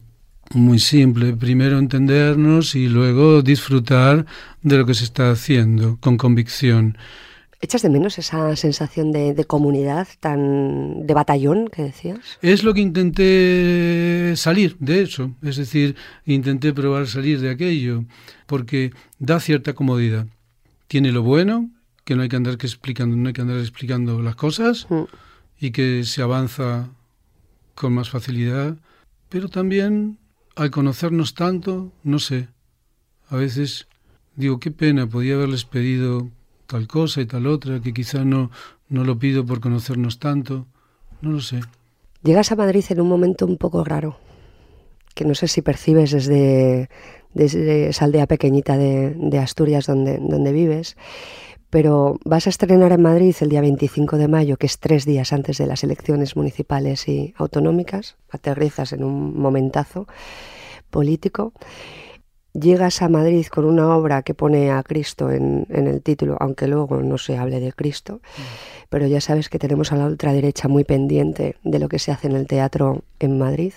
muy simple, primero entendernos y luego disfrutar de lo que se está haciendo con convicción. ¿Echas de menos esa sensación de, de comunidad, tan de batallón que decías? Es lo que intenté salir de eso, es decir, intenté probar salir de aquello, porque da cierta comodidad. tiene lo bueno, que no hay que andar que explicando, no hay que andar explicando las cosas Mm. y que se avanza con más facilidad, pero también al conocernos tanto, no sé, a veces digo, qué pena, podía haberles pedido tal cosa y tal otra, que quizá no, no lo pido por conocernos tanto, no lo sé. Llegas a Madrid en un momento un poco raro, que no sé si percibes desde, desde esa aldea pequeñita de, de Asturias donde, donde vives, pero vas a estrenar en Madrid el día 25 de mayo, que es tres días antes de las elecciones municipales y autonómicas, aterrizas en un momentazo político. Llegas a Madrid con una obra que pone a Cristo en, en el título, aunque luego no se hable de Cristo, pero ya sabes que tenemos a la ultraderecha muy pendiente de lo que se hace en el teatro en Madrid.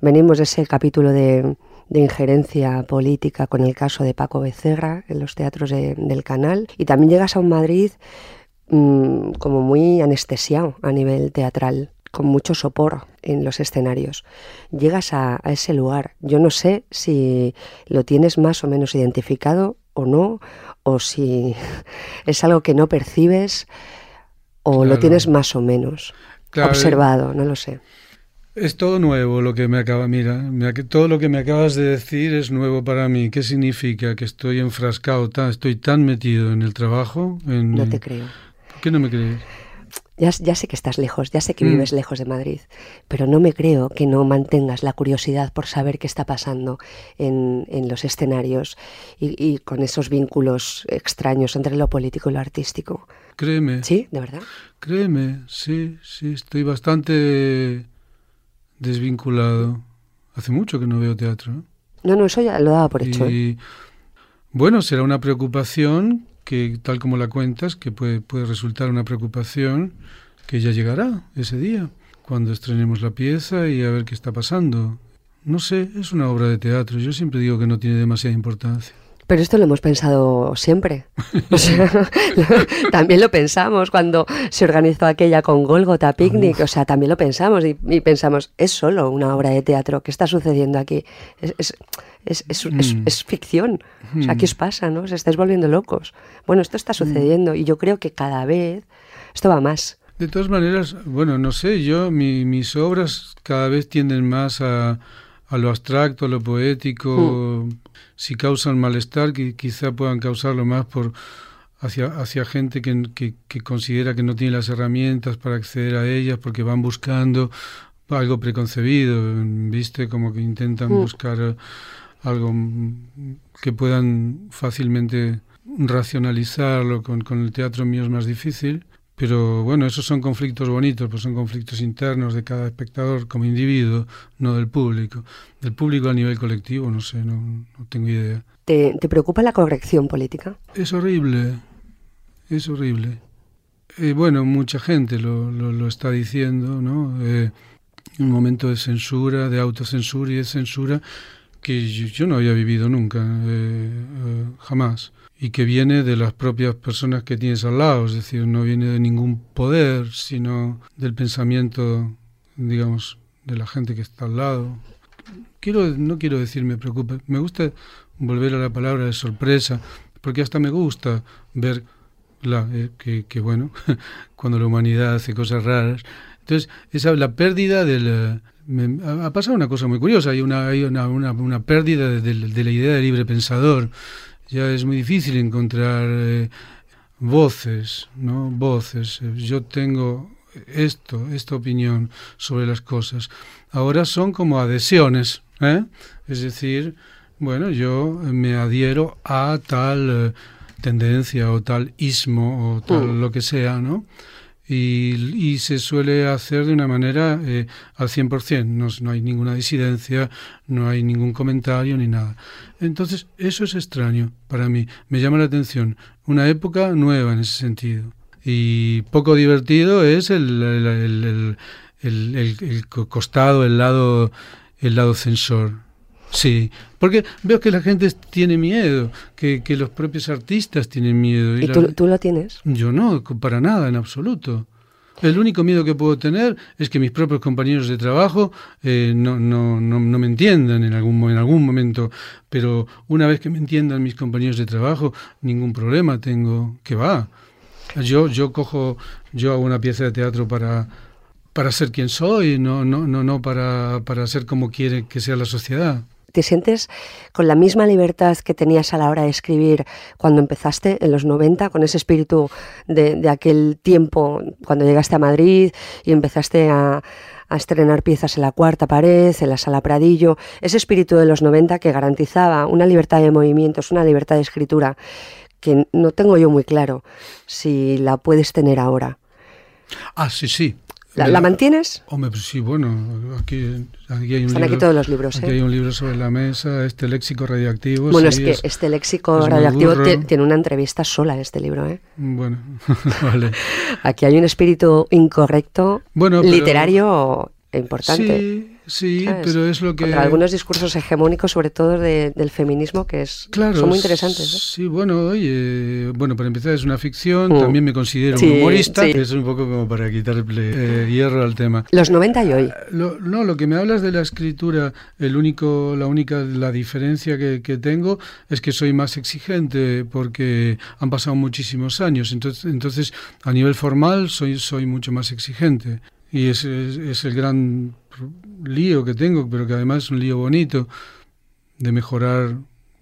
Venimos de ese capítulo de, de injerencia política con el caso de Paco Becerra en los teatros de- del canal y también llegas a un Madrid mm, como muy anestesiado a nivel teatral con mucho sopor en los escenarios. Llegas a, a ese lugar. Yo no sé si lo tienes más o menos identificado o no, o si es algo que no percibes o lo tienes más o menos Claro, observado, no lo sé. Es todo nuevo lo que me acaba, mira, me todo lo que me acabas de decir es nuevo para mí. ¿Qué significa? Que estoy enfrascado, tan, estoy tan metido en el trabajo. En, No te creo. ¿Por qué no me crees? Ya, ya sé que estás lejos, ya sé que Mm. vives lejos de Madrid, pero no me creo que no mantengas la curiosidad por saber qué está pasando en, en los escenarios y, y con esos vínculos extraños entre lo político y lo artístico. Créeme. ¿Sí? ¿De verdad? Créeme, sí, sí, estoy bastante desvinculado. Hace mucho que no veo teatro. ¿no? No, no, eso ya lo daba por hecho. ¿eh? Y bueno, será una preocupación que, tal como la cuentas, que puede, puede resultar una preocupación que ya llegará ese día, cuando estrenemos la pieza y a ver qué está pasando. No sé, es una obra de teatro. Yo siempre digo que no tiene demasiada importancia. Pero esto lo hemos pensado siempre. O sea, también lo pensamos cuando se organizó aquella con Golgotha Picnic. O sea, también lo pensamos y, y pensamos, es solo una obra de teatro. ¿Qué está sucediendo aquí? Es, es, es, es- es- Mm. es ficción. O sea, ¿qué os pasa? ¿no? Os estáis volviendo locos. Bueno, esto está sucediendo y yo creo que cada vez esto va más. De todas maneras, bueno, no sé, yo, mi- mis obras cada vez tienden más a, a lo abstracto, a lo poético. Si causan malestar, qui- quizá puedan causarlo más por hacia, hacia gente que, que- que considera que no tiene las herramientas para acceder a ellas porque van buscando algo preconcebido, ¿viste? Como que intentan Mm. buscar eh, algo que puedan fácilmente racionalizarlo. Con, con el teatro mío es más difícil. Pero bueno, esos son conflictos bonitos, pues son conflictos internos de cada espectador como individuo, no del público. Del público a nivel colectivo, no sé, no, no tengo idea. ¿Te, te preocupa la corrección política? Es horrible, es horrible. Eh, bueno, mucha gente lo, lo, lo está diciendo, ¿no? Eh, un momento de censura, de autocensura y de censura que yo, yo no había vivido nunca, eh, eh, jamás. Y que viene de las propias personas que tienes al lado, es decir, no viene de ningún poder, sino del pensamiento, digamos, de la gente que está al lado. Quiero, no quiero decir me preocupa, me gusta volver a la palabra de sorpresa, porque hasta me gusta ver la, eh, que, que, bueno, cuando la humanidad hace cosas raras. Entonces, esa, la pérdida del... Me, ha, ha pasado una cosa muy curiosa, hay una, hay una, una, una pérdida de, de, de, la idea de libre pensador. Ya es muy difícil encontrar eh, voces, ¿no? Voces. Yo tengo esto, esta opinión sobre las cosas. Ahora son como adhesiones, ¿eh? Es decir, bueno, yo me adhiero a tal eh, tendencia o tal ismo o tal mm. lo que sea, ¿no? Y, y, se suele hacer de una manera eh, al 100%, no, no hay ninguna disidencia, no hay ningún comentario ni nada. Entonces, eso es extraño para mí, me llama la atención, una época nueva en ese sentido. Y poco divertido es el, el, el, el, costado, el lado, el lado censor. Sí, porque veo que la gente tiene miedo, que, que los propios artistas tienen miedo. ¿Y, ¿Y tú, la... tú, lo tienes? Yo no, para nada, en absoluto. El único miedo que puedo tener es que mis propios compañeros de trabajo eh, no, no, no, no, me entiendan en algún, en algún momento, pero una vez que me entiendan mis compañeros de trabajo, ningún problema tengo. que va? Yo, yo cojo, yo hago una pieza de teatro para, para ser quien soy, no, no, no, no para, para ser como quiere que sea la sociedad. ¿Te sientes con la misma libertad que tenías a la hora de escribir cuando empezaste en los 90, con ese espíritu de, aquel tiempo, cuando llegaste a Madrid y empezaste a, a, estrenar piezas en la cuarta pared, en la sala Pradillo, ese espíritu de los 90 que garantizaba una libertad de movimientos, una libertad de escritura, que no tengo yo muy claro si la puedes tener ahora? Ah, sí, sí. ¿La, ¿La, mantienes? Hombre, pues sí, bueno, aquí, aquí hay un Están libro, aquí todos los libros, aquí ¿eh? hay un libro sobre la mesa, este léxico radioactivo. Bueno, sí, es que este léxico radioactivo tiene una entrevista sola, este libro, ¿eh? Bueno, vale. Aquí hay un espíritu incorrecto, bueno, pero... literario importante. Sí, sí, ¿sabes? pero es lo que... Contra algunos discursos hegemónicos, sobre todo de, del feminismo, que es, claro, son muy interesantes. ¿eh? Sí, bueno, oye, bueno, para empezar es una ficción, mm. también me considero sí, un humorista, sí. que es un poco como para quitarle eh, hierro al tema. Los 90 y hoy. Lo, no, lo que me hablas de la escritura, el único, la única, la diferencia que, que tengo es que soy más exigente porque han pasado muchísimos años, entonces, entonces a nivel formal soy, soy mucho más exigente. Y ese es, es, el gran lío que tengo, pero que además es un lío bonito de mejorar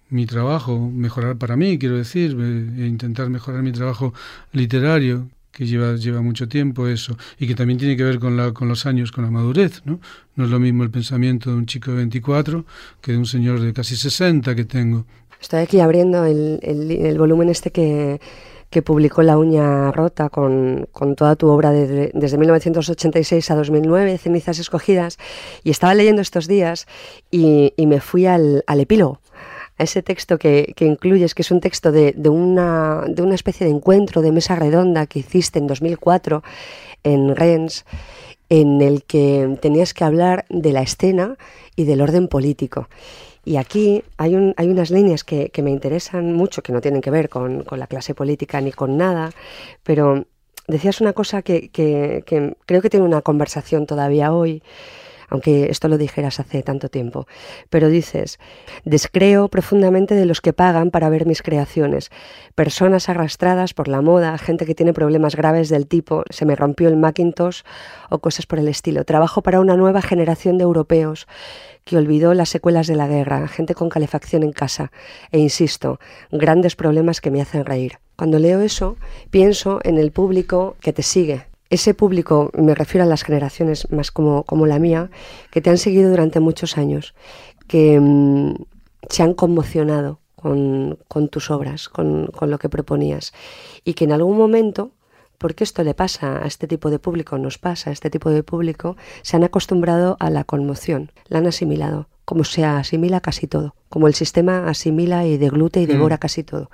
mi trabajo, mejorar para mí, quiero decir, e intentar mejorar mi trabajo literario, que lleva, lleva mucho tiempo eso, y que también tiene que ver con, la, con los años, con la madurez, ¿no? No es lo mismo el pensamiento de un chico de 24 que de un señor de casi 60 que tengo. Estoy aquí abriendo el, el volumen este que que publicó La uña rota con, con toda tu obra de, desde 1986 a 2009, Cenizas escogidas, y estaba leyendo estos días y, y me fui al, al epílogo a ese texto que, que, incluyes, que es un texto de, de, una, de una especie de encuentro de mesa redonda que hiciste en 2004 en Rennes, en el que tenías que hablar de la escena y del orden político. Y aquí hay, un, hay unas líneas que, que, me interesan mucho, que no tienen que ver con, con, la clase política ni con nada, pero decías una cosa que, que, que creo que tiene una conversación todavía hoy, aunque esto lo dijeras hace tanto tiempo. Pero dices, descreo profundamente de los que pagan para ver mis creaciones, personas arrastradas por la moda, gente que tiene problemas graves del tipo, se me rompió el Macintosh o cosas por el estilo. Trabajo para una nueva generación de europeos que olvidó las secuelas de la guerra, gente con calefacción en casa, e insisto, grandes problemas que me hacen reír. Cuando leo eso, pienso en el público que te sigue, ese público, me refiero a las generaciones más como, como la mía, que te han seguido durante muchos años, que mmm, se han conmocionado con, con tus obras, con, con, lo que proponías, y que en algún momento, porque esto le pasa a este tipo de público, nos pasa a este tipo de público, se han acostumbrado a la conmoción, la han asimilado, como se asimila casi todo, como el sistema asimila y deglute y devora mm. casi todo.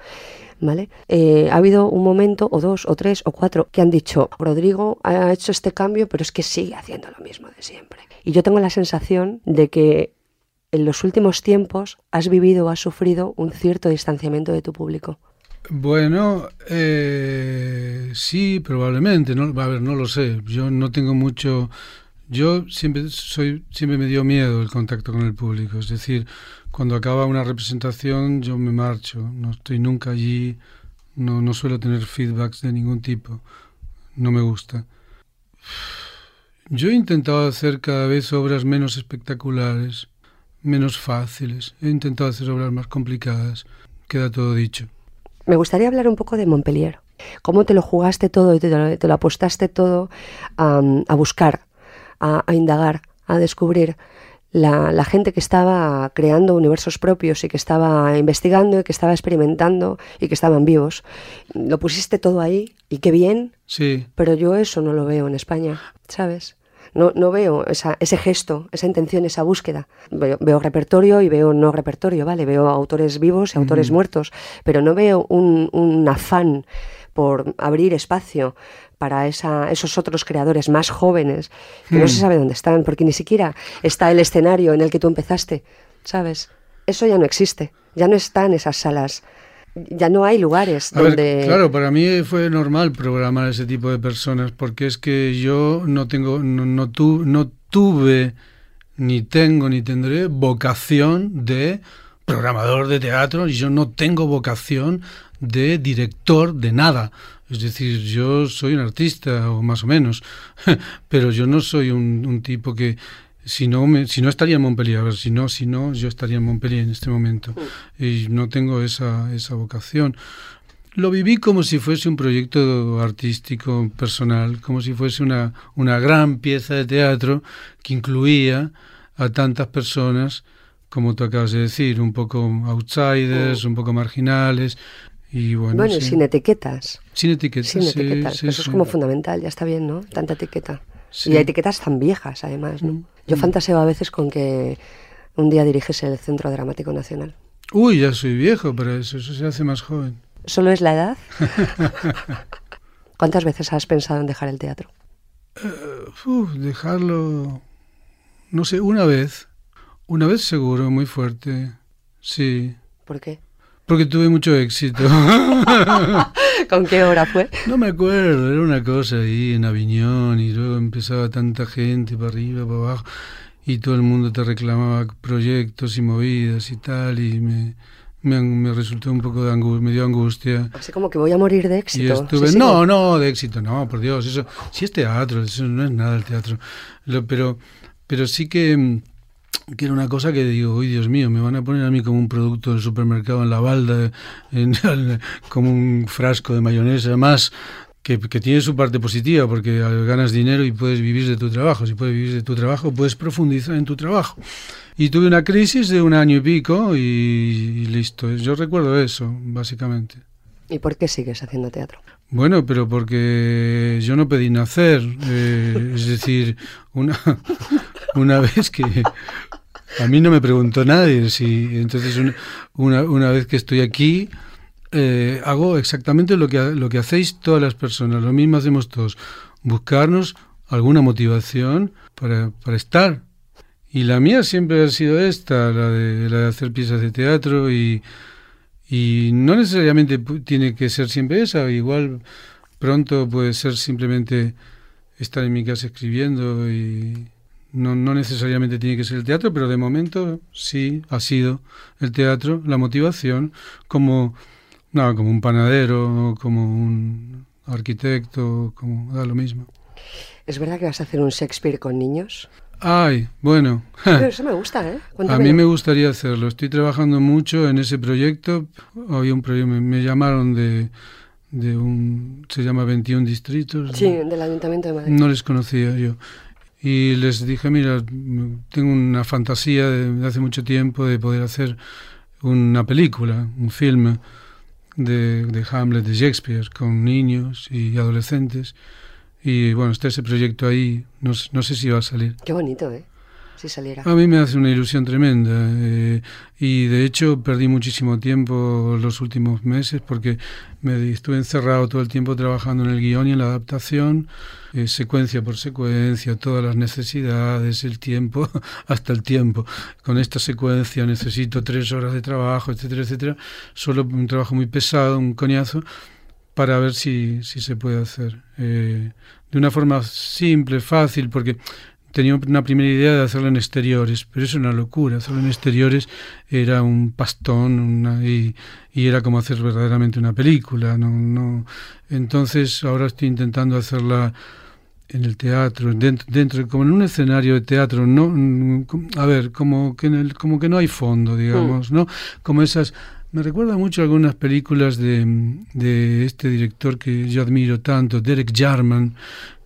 ¿Vale? Eh, ha habido un momento, o dos, o tres, o cuatro, que han dicho, Rodrigo ha hecho este cambio, pero es que sigue haciendo lo mismo de siempre. Y yo tengo la sensación de que en los últimos tiempos has vivido o has sufrido un cierto distanciamiento de tu público. Bueno, eh, sí, probablemente. No, a ver, no lo sé. Yo no tengo mucho. Yo siempre soy, siempre me dio miedo el contacto con el público. Es decir, cuando acaba una representación yo me marcho, no estoy nunca allí, no, no suelo tener feedbacks de ningún tipo, no me gusta. Yo he intentado hacer cada vez obras menos espectaculares, menos fáciles, he intentado hacer obras más complicadas, queda todo dicho. Me gustaría hablar un poco de Montpellier, cómo te lo jugaste todo y te lo, te lo apostaste todo a, buscar, a indagar, a descubrir la, la, gente que estaba creando universos propios y que estaba investigando y que estaba experimentando y que estaban vivos. Lo pusiste todo ahí y qué bien. Sí. Pero yo eso no lo veo en España, ¿sabes? No, no veo esa, ese gesto, esa intención, esa búsqueda. Veo, veo, repertorio y veo no repertorio, ¿vale? Veo autores vivos y autores muertos, pero no veo un, un afán por abrir espacio para esa, esos otros creadores más jóvenes que hmm. no se sabe dónde están, porque ni siquiera está el escenario en el que tú empezaste, ¿sabes? Eso ya no existe, ya no está en esas salas ya no hay lugares A ver, donde... claro, para mí fue normal programar ese tipo de personas, porque es que yo no tengo, no, no, tu- no tuve, ni tengo, ni tendré vocación de programador de teatro y yo no tengo vocación de director de nada. Es decir, yo soy un artista, o más o menos, pero yo no soy un, un tipo que, si no, me, si no estaría en Montpellier, a ver, si no, si no, yo estaría en Montpellier en este momento. Y no tengo esa, esa vocación. Lo viví como si fuese un proyecto artístico personal, como si fuese una, una gran pieza de teatro que incluía a tantas personas, como tú acabas de decir, un poco outsiders, un poco marginales. Y bueno, Bueno, sí. sin etiquetas. Sin etiquetas, Sin sí, etiquetas. sí, Eso sí. es como fundamental, ya está bien, ¿no? Tanta etiqueta. Y hay etiquetas tan viejas, además, ¿no? Yo fantaseo a veces con que un día diriges el Centro Dramático Nacional. Uy, ya soy viejo para eso, eso se hace más joven. ¿Solo es la edad? ¿Cuántas veces has pensado en dejar el teatro? Uf, dejarlo, no sé, una vez, una vez seguro, muy fuerte, sí. ¿Por qué? Porque tuve mucho éxito. ¿Con qué hora fue? No me acuerdo, era una cosa ahí en Aviñón y luego empezaba tanta gente para arriba, para abajo y todo el mundo te reclamaba proyectos y movidas y tal y me, me, me resultó un poco de angustia, me dio angustia. Así como que voy a morir de Y éxito. estuve, Sí, sí, no, no, de éxito, no, por Dios, eso sí es teatro, eso no es nada el teatro. Lo- pero, pero sí que, que era una cosa que digo, uy, Dios mío, me van a poner a mí como un producto del supermercado en la balda, en- como un frasco de mayonesa más. Que, tiene su parte positiva porque ganas dinero y puedes vivir de tu trabajo. Si puedes vivir de tu trabajo, puedes profundizar en tu trabajo. Y tuve una crisis de un año y pico y listo. Yo recuerdo eso, básicamente. ¿Y por qué sigues haciendo teatro? Bueno, pero porque yo no pedí nacer. eh, es decir, una, una vez que a mí no me preguntó nadie si entonces una, una, una vez que estoy aquí eh, hago exactamente lo que lo que hacéis todas las personas, lo mismo hacemos todos, buscarnos alguna motivación para, para estar. Y la mía siempre ha sido esta, la de, la de hacer piezas de teatro y, y no necesariamente tiene que ser siempre esa, igual pronto puede ser simplemente estar en mi casa escribiendo y no, no necesariamente tiene que ser el teatro, pero de momento sí ha sido el teatro la motivación como, no, como un panadero, como un arquitecto, como da lo mismo. ¿Es verdad que vas a hacer un Shakespeare con niños? Ay, bueno. Pero eso me gusta, ¿eh? A Cuéntame. mí me gustaría hacerlo. Estoy trabajando mucho en ese proyecto. Había un proyecto, me, llamaron de, de un, se llama 21 distritos. Sí, del Ayuntamiento de Madrid. No les conocía yo. Y les dije, mira, tengo una fantasía de, de hace mucho tiempo de poder hacer una película, un filme de, de Hamlet, de Shakespeare, con niños y adolescentes. Y bueno, está ese proyecto ahí, no, no sé si va a salir. Qué bonito, ¿eh? Si saliera. A mí me hace una ilusión tremenda eh, y de hecho perdí muchísimo tiempo los últimos meses porque me estuve encerrado todo el tiempo trabajando en el guion y en la adaptación, eh, secuencia por secuencia, todas las necesidades, el tiempo, hasta el tiempo. Con esta secuencia necesito tres horas de trabajo, etcétera, etcétera. Solo un trabajo muy pesado, un coñazo, para ver si, si se puede hacer. Eh, de una forma simple, fácil, porque tenía una primera idea de hacerlo en exteriores, pero es una locura. Hacerlo en exteriores era un pastón una- y, y era como hacer verdaderamente una película. No, no. Entonces ahora estoy intentando hacerla en el teatro, dentro, dentro como en un escenario de teatro, no, mm, a ver, como que en el, como que no hay fondo, digamos, ¿no? Como esas, me recuerda mucho a algunas películas de, de este director que yo admiro tanto, Derek Jarman,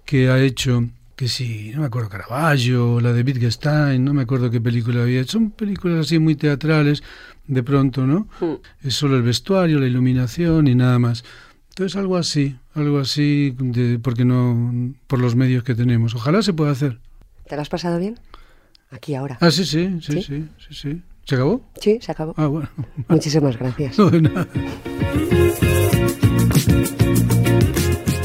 que ha hecho que sí, no me acuerdo Caravaggio, la de Wittgenstein, no me acuerdo qué película había. Son películas así muy teatrales, de pronto, ¿no? Es solo el vestuario, la iluminación y nada más. Entonces algo así, algo así, de, porque no, por los medios que tenemos. Ojalá se pueda hacer. ¿Te lo has pasado bien? Aquí ahora. Ah, sí, sí, sí, ¿Sí? sí, sí, sí. ¿Se acabó? Sí, se acabó. Ah, bueno. Muchísimas gracias. No, de nada.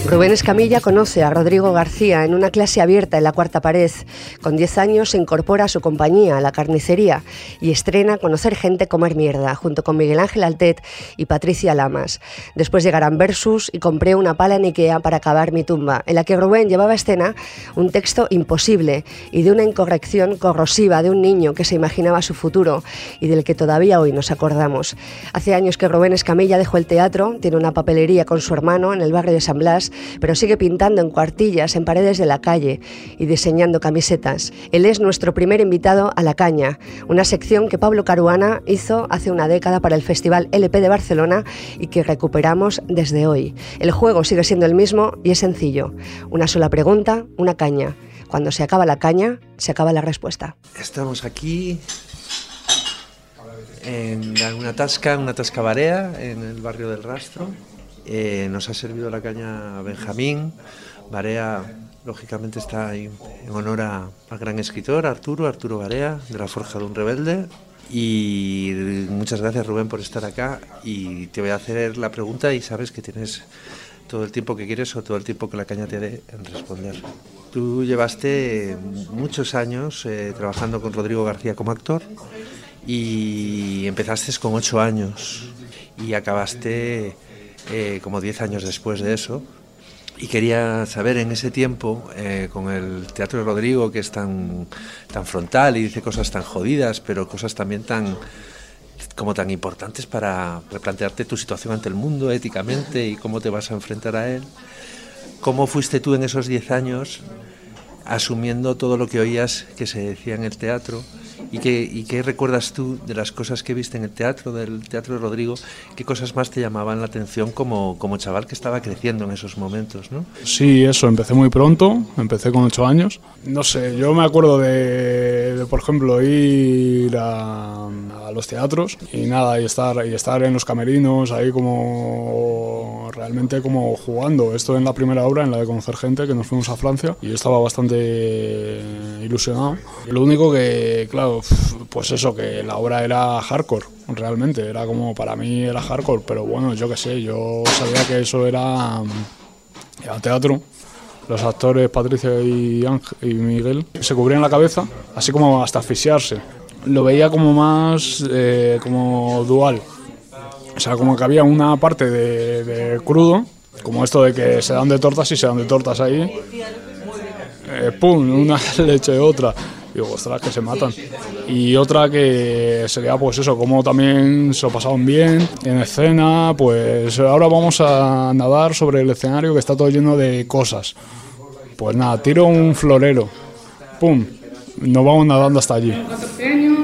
Rubén Escamilla conoce a Rodrigo García en una clase abierta en la cuarta pared. Con 10 años se incorpora a su compañía, la carnicería, y estrena Conocer gente, comer mierda, junto con Miguel Ángel Altet y Patricia Lamas. Después llegarán Versus y compré una pala en Ikea para acabar mi tumba, en la que Rubén llevaba a escena un texto imposible y de una incorrección corrosiva de un niño que se imaginaba su futuro y del que todavía hoy nos acordamos. Hace años que Rubén Escamilla dejó el teatro, tiene una papelería con su hermano en el barrio de San Blas pero sigue pintando en cuartillas en paredes de la calle y diseñando camisetas. Él es nuestro primer invitado a La Caña, una sección que Pablo Caruana hizo hace una década para el Festival LP de Barcelona y que recuperamos desde hoy. El juego sigue siendo el mismo y es sencillo. Una sola pregunta, una caña. Cuando se acaba la caña, se acaba la respuesta. Estamos aquí en una tasca, una tasca barea en el barrio del Rastro. Eh, nos ha servido la caña Benjamín. Barea, lógicamente, está en honor al gran escritor Arturo, Arturo Barea, de la Forja de un Rebelde. Y muchas gracias, Rubén, por estar acá. Y te voy a hacer la pregunta y sabes que tienes todo el tiempo que quieres o todo el tiempo que la caña te dé en responder. Tú llevaste muchos años eh, trabajando con Rodrigo García como actor y empezaste con ocho años y acabaste eh, como 10 años después de eso. Y quería saber en ese tiempo, eh, con el Teatro de Rodrigo, que es tan, tan frontal y dice cosas tan jodidas, pero cosas también tan como tan importantes para replantearte tu situación ante el mundo éticamente y cómo te vas a enfrentar a él. ¿Cómo fuiste tú en esos 10 años asumiendo todo lo que oías que se decía en el teatro? ¿Y qué, qué recuerdas tú de las cosas que viste en el teatro, del Teatro de Rodrigo? ¿Qué cosas más te llamaban la atención como, como chaval que estaba creciendo en esos momentos? ¿no? Sí, eso, empecé muy pronto, empecé con ocho años. No sé, yo me acuerdo de, por ejemplo, ir a, a, los teatros y nada, y estar, y estar en los camerinos, ahí como realmente como jugando. Esto en la primera obra, en la de conocer gente, que nos fuimos a Francia y yo estaba bastante ilusionado. Lo único que, claro, pues eso, que la obra era hardcore, realmente, era como, para mí era hardcore, pero bueno, yo qué sé, yo sabía que eso era, era teatro. Los actores Patricia y, y Miguel se cubrían la cabeza, así como hasta asfixiarse. Lo veía como más eh, como dual. O sea, como que había una parte de, de, crudo, como esto de que se dan de tortas y se dan de tortas ahí. Eh, ¡Pum! Una leche de otra digo, ostras, que se matan. Y otra que sería, pues eso, como también se lo pasaban bien en escena, pues ahora vamos a nadar sobre el escenario que está todo lleno de cosas. Pues nada, tiro un florero, pum, nos vamos nadando hasta allí. Tengo 14 años,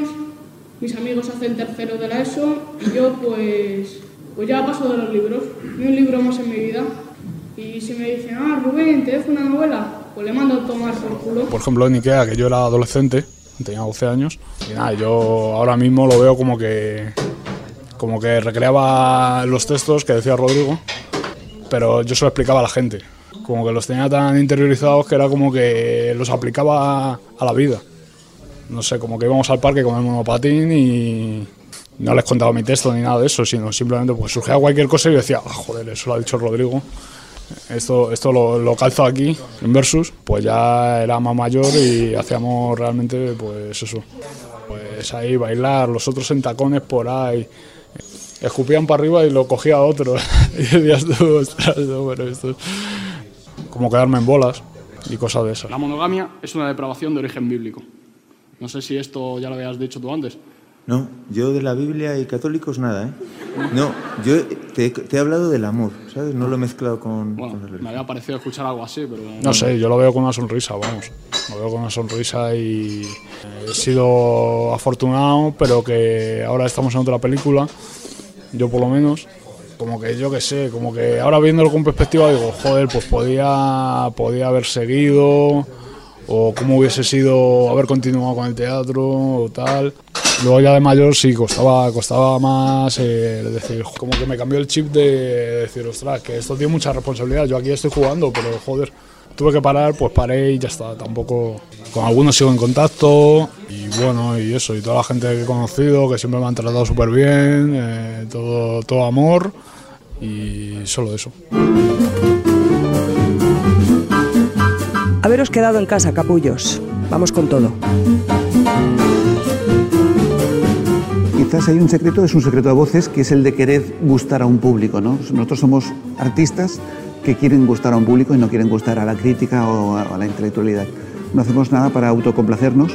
mis amigos hacen tercero de la ESO y yo pues, pues ya paso de los libros, ni un libro más en mi vida. Y si me dicen, ah, Rubén, te dejo una novela, pues le mando a tomar por culo. Por ejemplo, en Ikea, que yo era adolescente, tenía 12 años, y nada, yo ahora mismo lo veo como que, como que recreaba los textos que decía Rodrigo, pero yo se lo explicaba a la gente. Como que los tenía tan interiorizados que era como que los aplicaba a la vida. No sé, como que íbamos al parque con el monopatín y no les contaba mi texto ni nada de eso, sino simplemente pues surgía cualquier cosa y yo decía, ah, joder, eso lo ha dicho Rodrigo esto, esto lo, lo, calzo aquí en Versus, pues ya era más mayor y hacíamos realmente pues eso, pues ahí bailar, los otros en tacones por ahí, escupían para arriba y lo cogía otro y decías tú, ostras, no, bueno, esto es como quedarme en bolas y cosas de esas. La monogamia es una depravación de origen bíblico. No sé si esto ya lo habías dicho tú antes. No, yo de la Biblia y católicos nada, ¿eh? No, yo te, te he hablado del amor, ¿sabes? No lo he mezclado con... Bueno, con me había parecido escuchar algo así, pero... No sé, yo lo veo con una sonrisa, vamos. Lo veo con una sonrisa y he sido afortunado, pero que ahora estamos en otra película, yo por lo menos, como que yo qué sé, como que ahora viéndolo con perspectiva digo, joder, pues podía, podía haber seguido o cómo hubiese sido haber continuado con el teatro o tal. Luego ya de mayor sí costaba, costaba más eh, decir, como que me cambió el chip de decir, ostras, que esto tiene mucha responsabilidad, yo aquí estoy jugando, pero joder, tuve que parar, pues paré y ya está, tampoco, con algunos sigo en contacto y bueno, y eso, y toda la gente que he conocido, que siempre me han tratado súper bien, eh, todo, todo amor y solo eso. Haberos quedado en casa, capullos. Vamos con todo. Quizás hay un secreto, es un secreto a voces, que es el de querer gustar a un público. ¿no? Nosotros somos artistas que quieren gustar a un público y no quieren gustar a la crítica o a, la intelectualidad. No hacemos nada para autocomplacernos,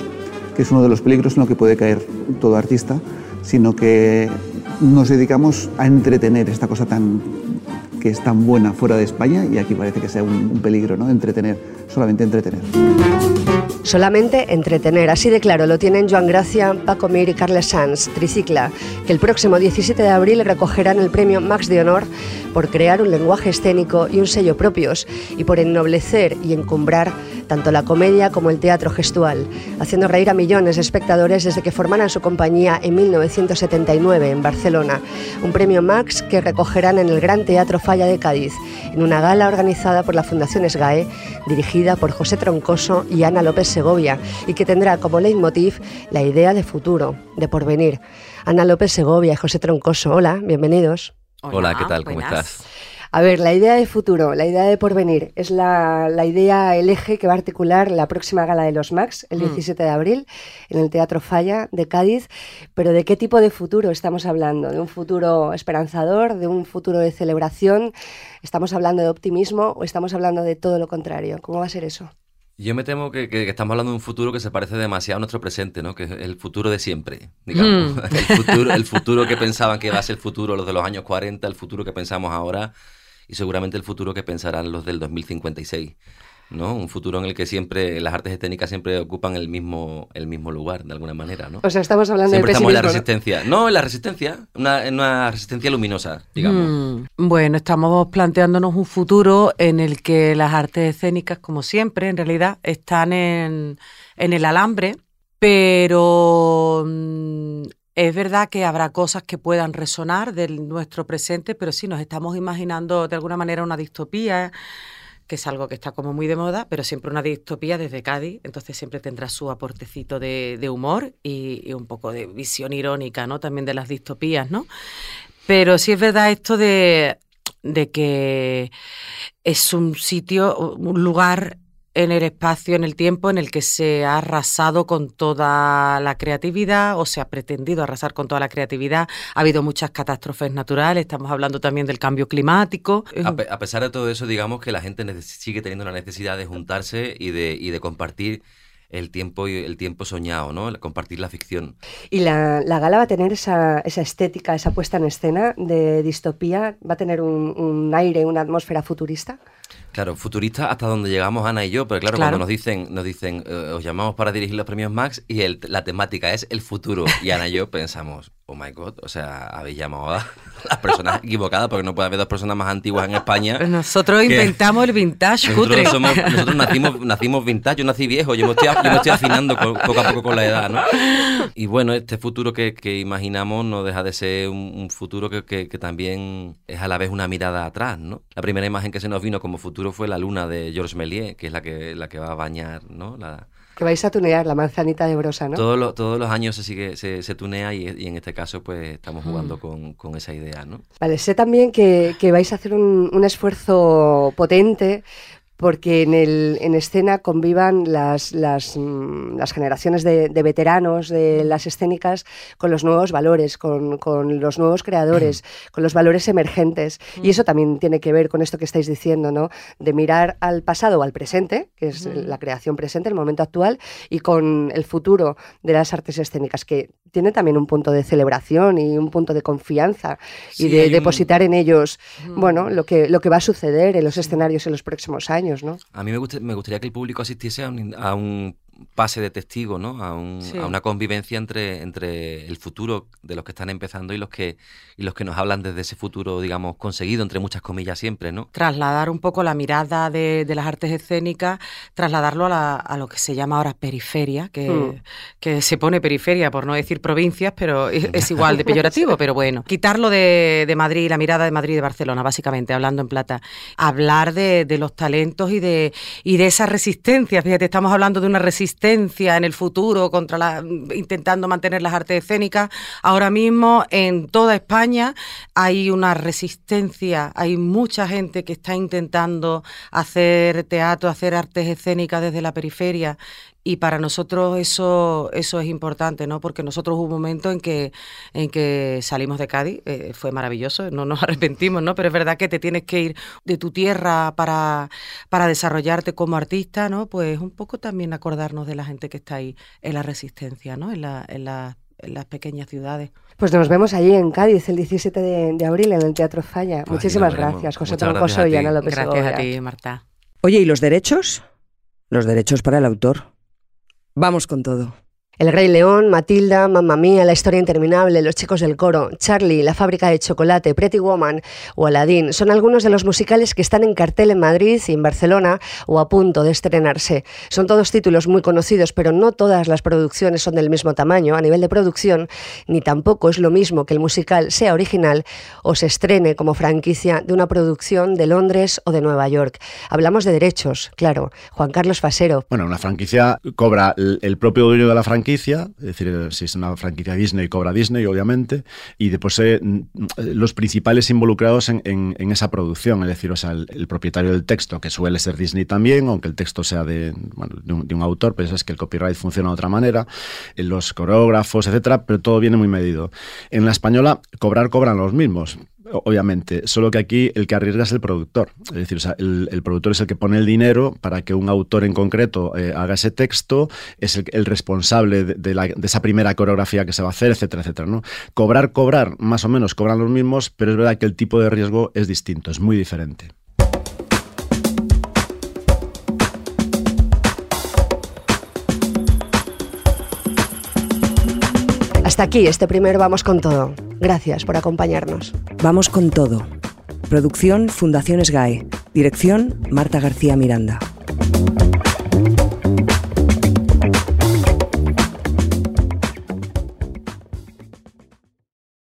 que es uno de los peligros en lo que puede caer todo artista, sino que nos dedicamos a entretener esta cosa tan que es tan buena fuera de España y aquí parece que sea un, peligro, ¿no? Entretener, solamente entretener. Solamente entretener, así de claro lo tienen Joan Gracia, Paco Mir y Carles Sanz, Tricicla, que el próximo 17 de abril recogerán el premio Max de Honor por crear un lenguaje escénico y un sello propios y por ennoblecer y encumbrar tanto la comedia como el teatro gestual, haciendo reír a millones de espectadores desde que formaran su compañía en 1979 en Barcelona, un premio Max que recogerán en el Gran Teatro Falla de Cádiz, en una gala organizada por la Fundación SGAE, dirigida por José Troncoso y Ana López Segovia, y que tendrá como leitmotiv la idea de futuro, de porvenir. Ana López Segovia y José Troncoso, hola, bienvenidos. Hola, ¿qué tal? ¿Cómo estás? A ver, la idea de futuro, la idea de porvenir, es la, idea, el eje que va a articular la próxima gala de los Max, el 17 mm. de abril, en el Teatro Falla de Cádiz. Pero ¿de qué tipo de futuro estamos hablando? ¿De un futuro esperanzador? ¿De un futuro de celebración? ¿Estamos hablando de optimismo o estamos hablando de todo lo contrario? ¿Cómo va a ser eso? Yo me temo que, estamos hablando de un futuro que se parece demasiado a nuestro presente, ¿no? Que es el futuro de siempre, digamos. Mm. El, futuro, el futuro que pensaban que iba a ser el futuro los de los años 40, el futuro que pensamos ahora y seguramente el futuro que pensarán los del 2056. ¿no? Un futuro en el que siempre las artes escénicas siempre ocupan el mismo, el mismo lugar, de alguna manera, ¿no? O sea, estamos hablando siempre de estamos en la resistencia. ¿no? en la resistencia, una, una resistencia luminosa, digamos. Mm, bueno, estamos planteándonos un futuro en el que las artes escénicas, como siempre, en realidad, están en, en el alambre, pero mm, es verdad que habrá cosas que puedan resonar de nuestro presente, pero sí nos estamos imaginando de alguna manera una distopía, que es algo que está como muy de moda, pero siempre una distopía desde Cádiz, entonces siempre tendrá su aportecito de, humor y, un poco de visión irónica, ¿no? También de las distopías, ¿no? Pero sí es verdad esto de, de que es un sitio, un lugar en el espacio, en el tiempo en el que se ha arrasado con toda la creatividad o se ha pretendido arrasar con toda la creatividad. Ha habido muchas catástrofes naturales, estamos hablando también del cambio climático. A, pesar de todo eso, digamos que la gente sigue teniendo la necesidad de juntarse y de, y de compartir el tiempo el tiempo soñado, ¿no? Compartir la ficción. Y la, gala va a tener esa, esa, estética, esa puesta en escena de distopía, va a tener un, un aire, una atmósfera futurista. Claro, futurista hasta donde llegamos Ana y yo, pero claro, cuando nos dicen, nos dicen, eh, os llamamos para dirigir los premios Max y el, la temática es el futuro. Y Ana y yo pensamos, oh my god, o sea, habéis llamado a las personas equivocadas porque no puede haber dos personas más antiguas en España. nosotros inventamos el vintage nosotros nosotros nacimos, nacimos vintage, yo nací viejo, yo me estoy, yo me estoy afinando poco a poco con la edad, ¿no? Y bueno, este futuro que, que imaginamos no deja de ser un, futuro que también es a la vez una mirada atrás, ¿no? La primera imagen que se nos vino como futuro fue la luna de Georges Méliès, que es la que, la que va a bañar, ¿no? La, que vais a tunear la manzanita de brosa, ¿no? Todos, todos los años se, sigue, se, se tunea y, en este caso pues estamos jugando con, con, esa idea, ¿no? Vale, sé también que, que vais a hacer un, un esfuerzo potente porque en, el, en escena convivan las, las, mm, las generaciones de, veteranos de las escénicas con los nuevos valores, con, con los nuevos creadores, con los valores emergentes. Y eso también tiene que ver con esto que estáis diciendo, ¿no? De mirar al pasado o al presente, que es la creación presente, el momento actual, y con el futuro de las artes escénicas, que tiene también un punto de celebración y un punto de confianza y de depositar en ellos, bueno, lo que, lo que va a suceder en los escenarios en los próximos años. A mí me, me gustaría que el público asistiese a un, pase de testigo, ¿no? A, una convivencia entre, entre el futuro de los que están empezando y los que, y los que nos hablan desde ese futuro, digamos, conseguido, entre muchas comillas siempre, ¿no? Trasladar un poco la mirada de, las artes escénicas, trasladarlo a, lo que se llama ahora periferia, que, hmm. que, se pone periferia por no decir provincias, pero es, igual de peyorativo, pero bueno. Quitarlo de, de, Madrid, la mirada de Madrid y de Barcelona, básicamente, hablando en plata. Hablar de, de los talentos y de, y de esa resistencia. Fíjate, estamos hablando de una resistencia resistencia en el futuro contra la, intentando mantener las artes escénicas. Ahora mismo en toda España hay una resistencia, hay mucha gente que está intentando hacer teatro, hacer artes escénicas desde la periferia y para nosotros eso, eso es importante, ¿no? Porque nosotros hubo un momento en que, en que salimos de Cádiz, eh, fue maravilloso, no nos arrepentimos, ¿no? Pero es verdad que te tienes que ir de tu tierra para, para desarrollarte como artista, ¿no? Pues un poco también acordarnos de la gente que está ahí en la resistencia, ¿no? En, la, en, en las pequeñas ciudades. Pues nos vemos allí en Cádiz el 17 de, abril en el Teatro Falla. Muchísimas gracias, José Troncoso y Ana López Gracias a ti, Marta. Oye, ¿y los derechos? Los derechos para el autor. Vamos con todo. El Rey León, Matilda, Mamma Mía, La Historia Interminable, Los Chicos del Coro, Charlie, La Fábrica de Chocolate, Pretty Woman o Aladdin son algunos de los musicales que están en cartel en Madrid y en Barcelona o a punto de estrenarse. Son todos títulos muy conocidos, pero no todas las producciones son del mismo tamaño a nivel de producción, ni tampoco es lo mismo que el musical sea original o se estrene como franquicia de una producción de Londres o de Nueva York. Hablamos de derechos, claro. Juan Carlos Fasero. Bueno, una franquicia cobra el propio dueño de la franquicia es decir, si es una franquicia Disney, cobra Disney, obviamente, y después eh, los principales involucrados en, esa producción, es decir, o sea, el, propietario del texto, que suele ser Disney también, aunque el texto sea de, un, autor, pero es que el copyright funciona de otra manera, eh, los coreógrafos, etcétera, pero todo viene muy medido. En la española, cobrar cobran los mismos, obviamente, solo que aquí el que arriesga es el productor. Es decir, el, productor es el que pone el dinero para que un autor en concreto eh, haga ese texto, es el, responsable de, esa primera coreografía que se va a hacer, etcétera, etcétera. ¿no? Cobrar, cobrar, más o menos cobran los mismos, pero es verdad que el tipo de riesgo es distinto, es muy diferente. Hasta aquí este primer Vamos con todo. Gracias por acompañarnos. Vamos con todo. Producción Fundaciones GAE. Dirección Marta García Miranda.